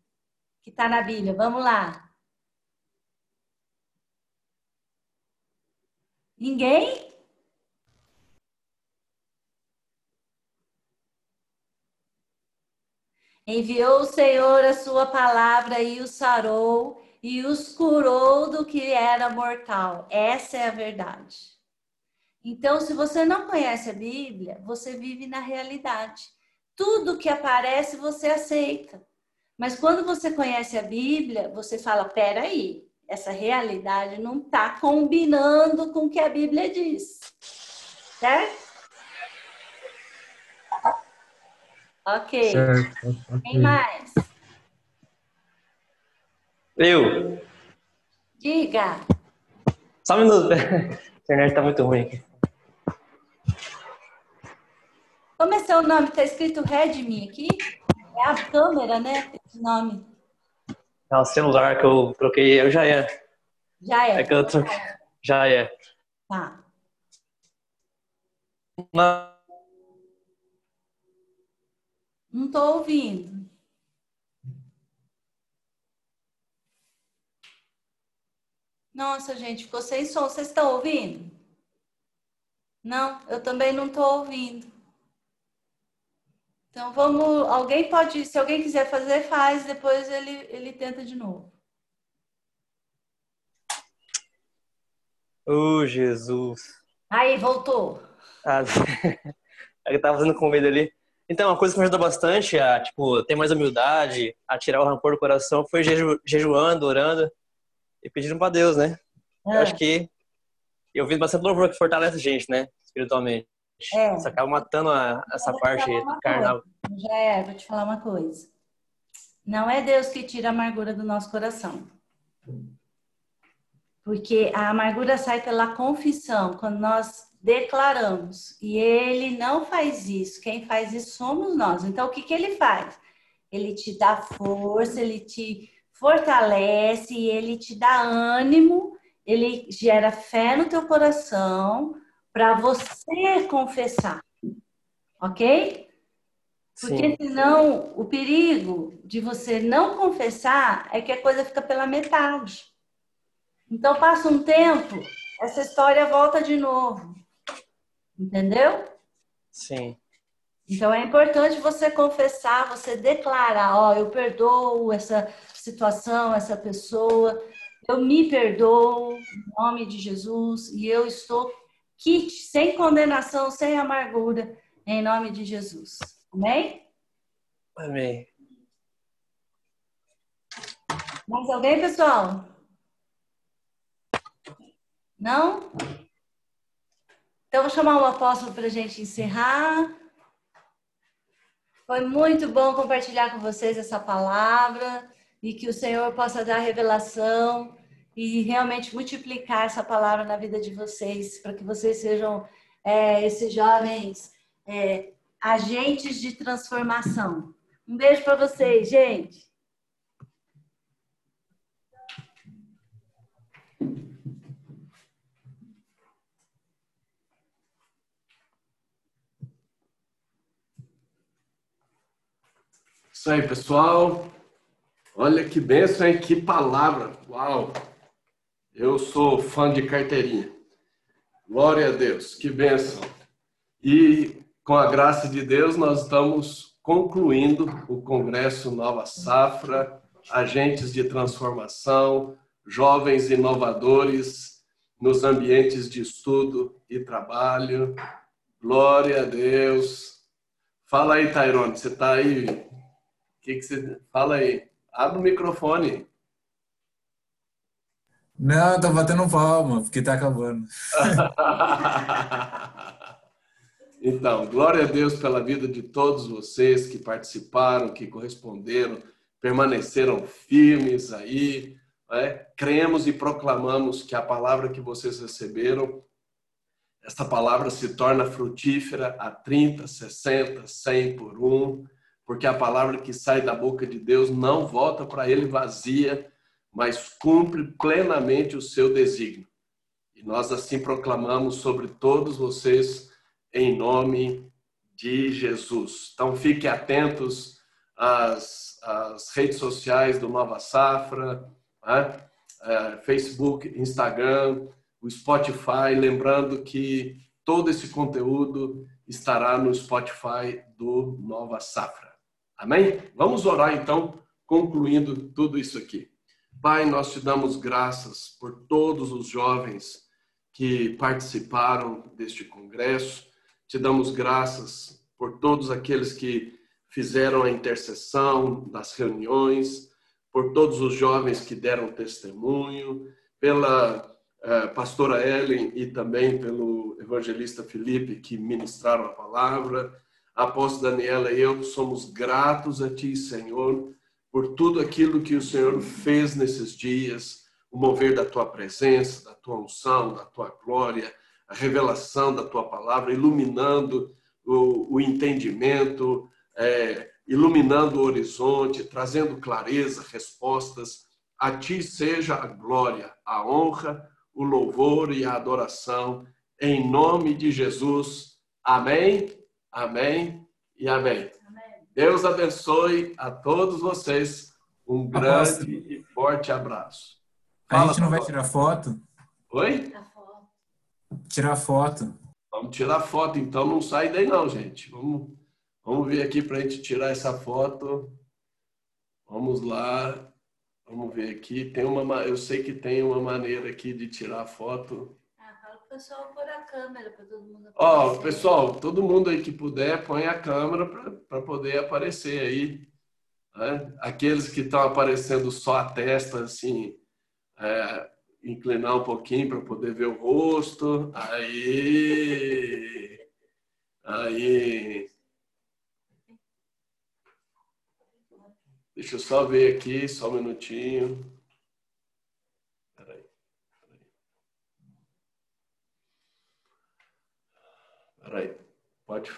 que está na Bíblia? Vamos lá. Ninguém? Enviou o Senhor a sua palavra e os sarou e os curou do que era mortal. Essa é a verdade. Então, se você não conhece a Bíblia, você vive na realidade. Tudo que aparece você aceita. Mas quando você conhece a Bíblia, você fala: peraí, essa realidade não está combinando com o que a Bíblia diz. Certo? Ok. Certo. Quem mais? Eu. Diga. Só um minuto. (laughs) A internet está muito ruim aqui. Como é seu nome? Está escrito Redmi aqui? É a câmera, né? Esse nome. É o celular que eu troquei, eu já é. Já é. É que eu troquei. Já é. Tá. Não. Não tô ouvindo. Nossa, gente, ficou sem som. Vocês estão ouvindo? Não, eu também não estou ouvindo. Então vamos, alguém pode, se alguém quiser fazer, faz, depois ele, ele tenta de novo. Ô, Jesus. Aí, voltou. Ah, (laughs) eu tava fazendo com medo ali. Então, uma coisa que me ajudou bastante a, tipo, ter mais humildade, a tirar o rancor do coração, foi jeju, jejuando, orando e pedindo pra Deus, né? Eu Ah, acho que eu vi bastante louvor que fortalece a gente, né? Espiritualmente. É. Isso acaba matando a- essa parte carnal. Já é, vou te falar uma coisa. Não é Deus que tira a amargura do nosso coração. Porque a amargura sai pela confissão, quando nós declaramos. E ele não faz isso. Quem faz isso somos nós. Então, o que, que ele faz? Ele te dá força, ele te fortalece, ele te dá ânimo, ele gera fé no teu coração para você confessar. Ok? Porque Sim. senão o perigo de você não confessar é que a coisa fica pela metade. Então passa um tempo, essa história volta de novo. Entendeu? Sim. Então é importante você confessar, você declarar, ó, eu perdoo essa situação, essa pessoa, eu me perdoo em nome de Jesus e eu estou kit, sem condenação, sem amargura, em nome de Jesus. Amém? Amém. Mais alguém, pessoal? Não? Então, vou chamar o apóstolo para a gente encerrar. Foi muito bom compartilhar com vocês essa palavra e que o Senhor possa dar revelação e realmente multiplicar essa palavra na vida de vocês, para que vocês sejam é, esses jovens é, agentes de transformação. Um beijo para vocês, gente. Isso aí, pessoal. Olha que benção, hein? Que palavra. Uau! Eu sou fã de carteirinha. Glória a Deus, que benção. E com a graça de Deus, nós estamos concluindo o Congresso Nova Safra, agentes de transformação, jovens inovadores nos ambientes de estudo e trabalho. Glória a Deus. Fala aí, Tairone, você está aí? Que, que você. Fala aí. Abre o microfone. Não, tô batendo palma, porque tá acabando. (laughs) Então, glória a Deus pela vida de todos vocês que participaram, que corresponderam, permaneceram firmes aí. né? Cremos e proclamamos que a palavra que vocês receberam, essa palavra se torna frutífera a 30, 60, 100 por um, porque a palavra que sai da boca de Deus não volta para ele vazia, mas cumpre plenamente o seu desígnio. E nós assim proclamamos sobre todos vocês em nome de Jesus. Então fiquem atentos às, às redes sociais do Nova Safra, né? É, Facebook, Instagram, o Spotify, lembrando que todo esse conteúdo estará no Spotify do Nova Safra. Amém? Vamos orar então, concluindo tudo isso aqui. Pai, nós te damos graças por todos os jovens que participaram deste congresso. Te damos graças por todos aqueles que fizeram a intercessão das reuniões, por todos os jovens que deram testemunho, pela eh, pastora Ellen e também pelo evangelista Felipe que ministraram a palavra. A apóstola Daniela e eu somos gratos a ti, Senhor, por tudo aquilo que o Senhor fez nesses dias, o mover da tua presença, da tua unção, da tua glória, a revelação da tua palavra, iluminando o, o entendimento, é, iluminando o horizonte, trazendo clareza, respostas. A ti seja a glória, a honra, o louvor e a adoração, em nome de Jesus. Amém, amém e amém. Deus abençoe a todos vocês. Um grande e forte abraço. A Fala, gente não vai tirar foto? Oi? Tirar foto. Vamos tirar foto, então não sai daí não, gente. Vamos, vamos ver aqui para a gente tirar essa foto. Vamos lá. Vamos ver aqui. Tem uma, ma- eu sei que tem uma maneira aqui de tirar foto. Pessoal pôr a câmera para todo mundo Ó, pessoal, todo mundo aí que puder, põe a câmera para poder aparecer aí. né? Aqueles que estão aparecendo só a testa, assim, é, inclinar um pouquinho para poder ver o rosto. Aí. Aí. Deixa eu só ver aqui, só um minutinho. Peraí. Peraí. Pode.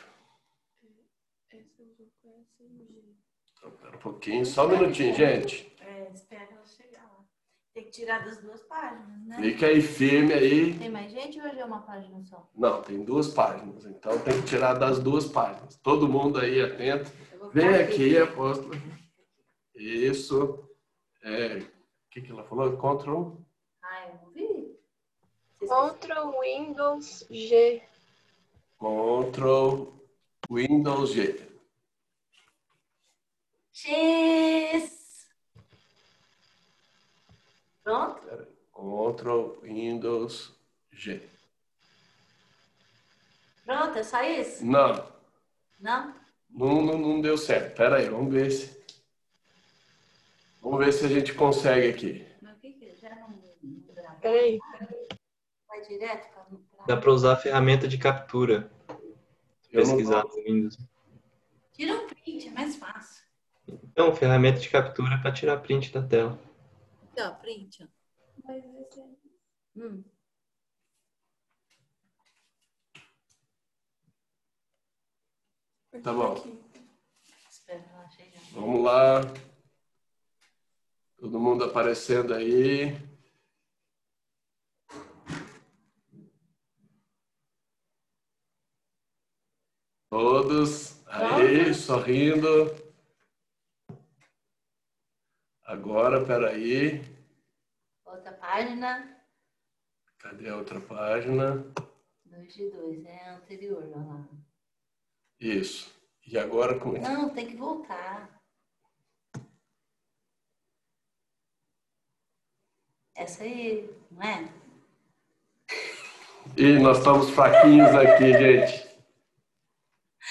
Então, pera um pouquinho, só um minutinho, gente. É, espera ela chegar lá. Tem que tirar das duas páginas, né? Fica aí firme aí. Tem mais gente ou hoje é uma página só? Não, tem duas páginas, então tem que tirar das duas páginas. Todo mundo aí atento. Vem aqui, apóstolo. Isso. É, o que, que ela falou? Control. Ah, eu não vi. Vocês Ctrl Windows G. Control Windows G. X. Pronto? Control Windows G. Pronto, é só isso? Não, Não? não, não, não deu certo. Pera aí, vamos ver se. Vamos ver se a gente consegue aqui. Mas o que que já não? Peraí. Vai direto pra... Dá para usar a ferramenta de captura. Pesquisar no Windows. Tira um print, é mais fácil. Então, ferramenta de captura para tirar print da tela. Aqui, ó, print. ó. Hum. Tá bom. Espera ela chegar. Vamos lá. Todo mundo aparecendo aí. Todos aí, sorrindo. Agora, peraí. Outra página. Cadê a outra página? 2 de 2, é a anterior, olha lá. Isso. E agora como é? que- Não, tem que voltar. Essa aí, não é? Ih, nós estamos fraquinhos aqui, gente.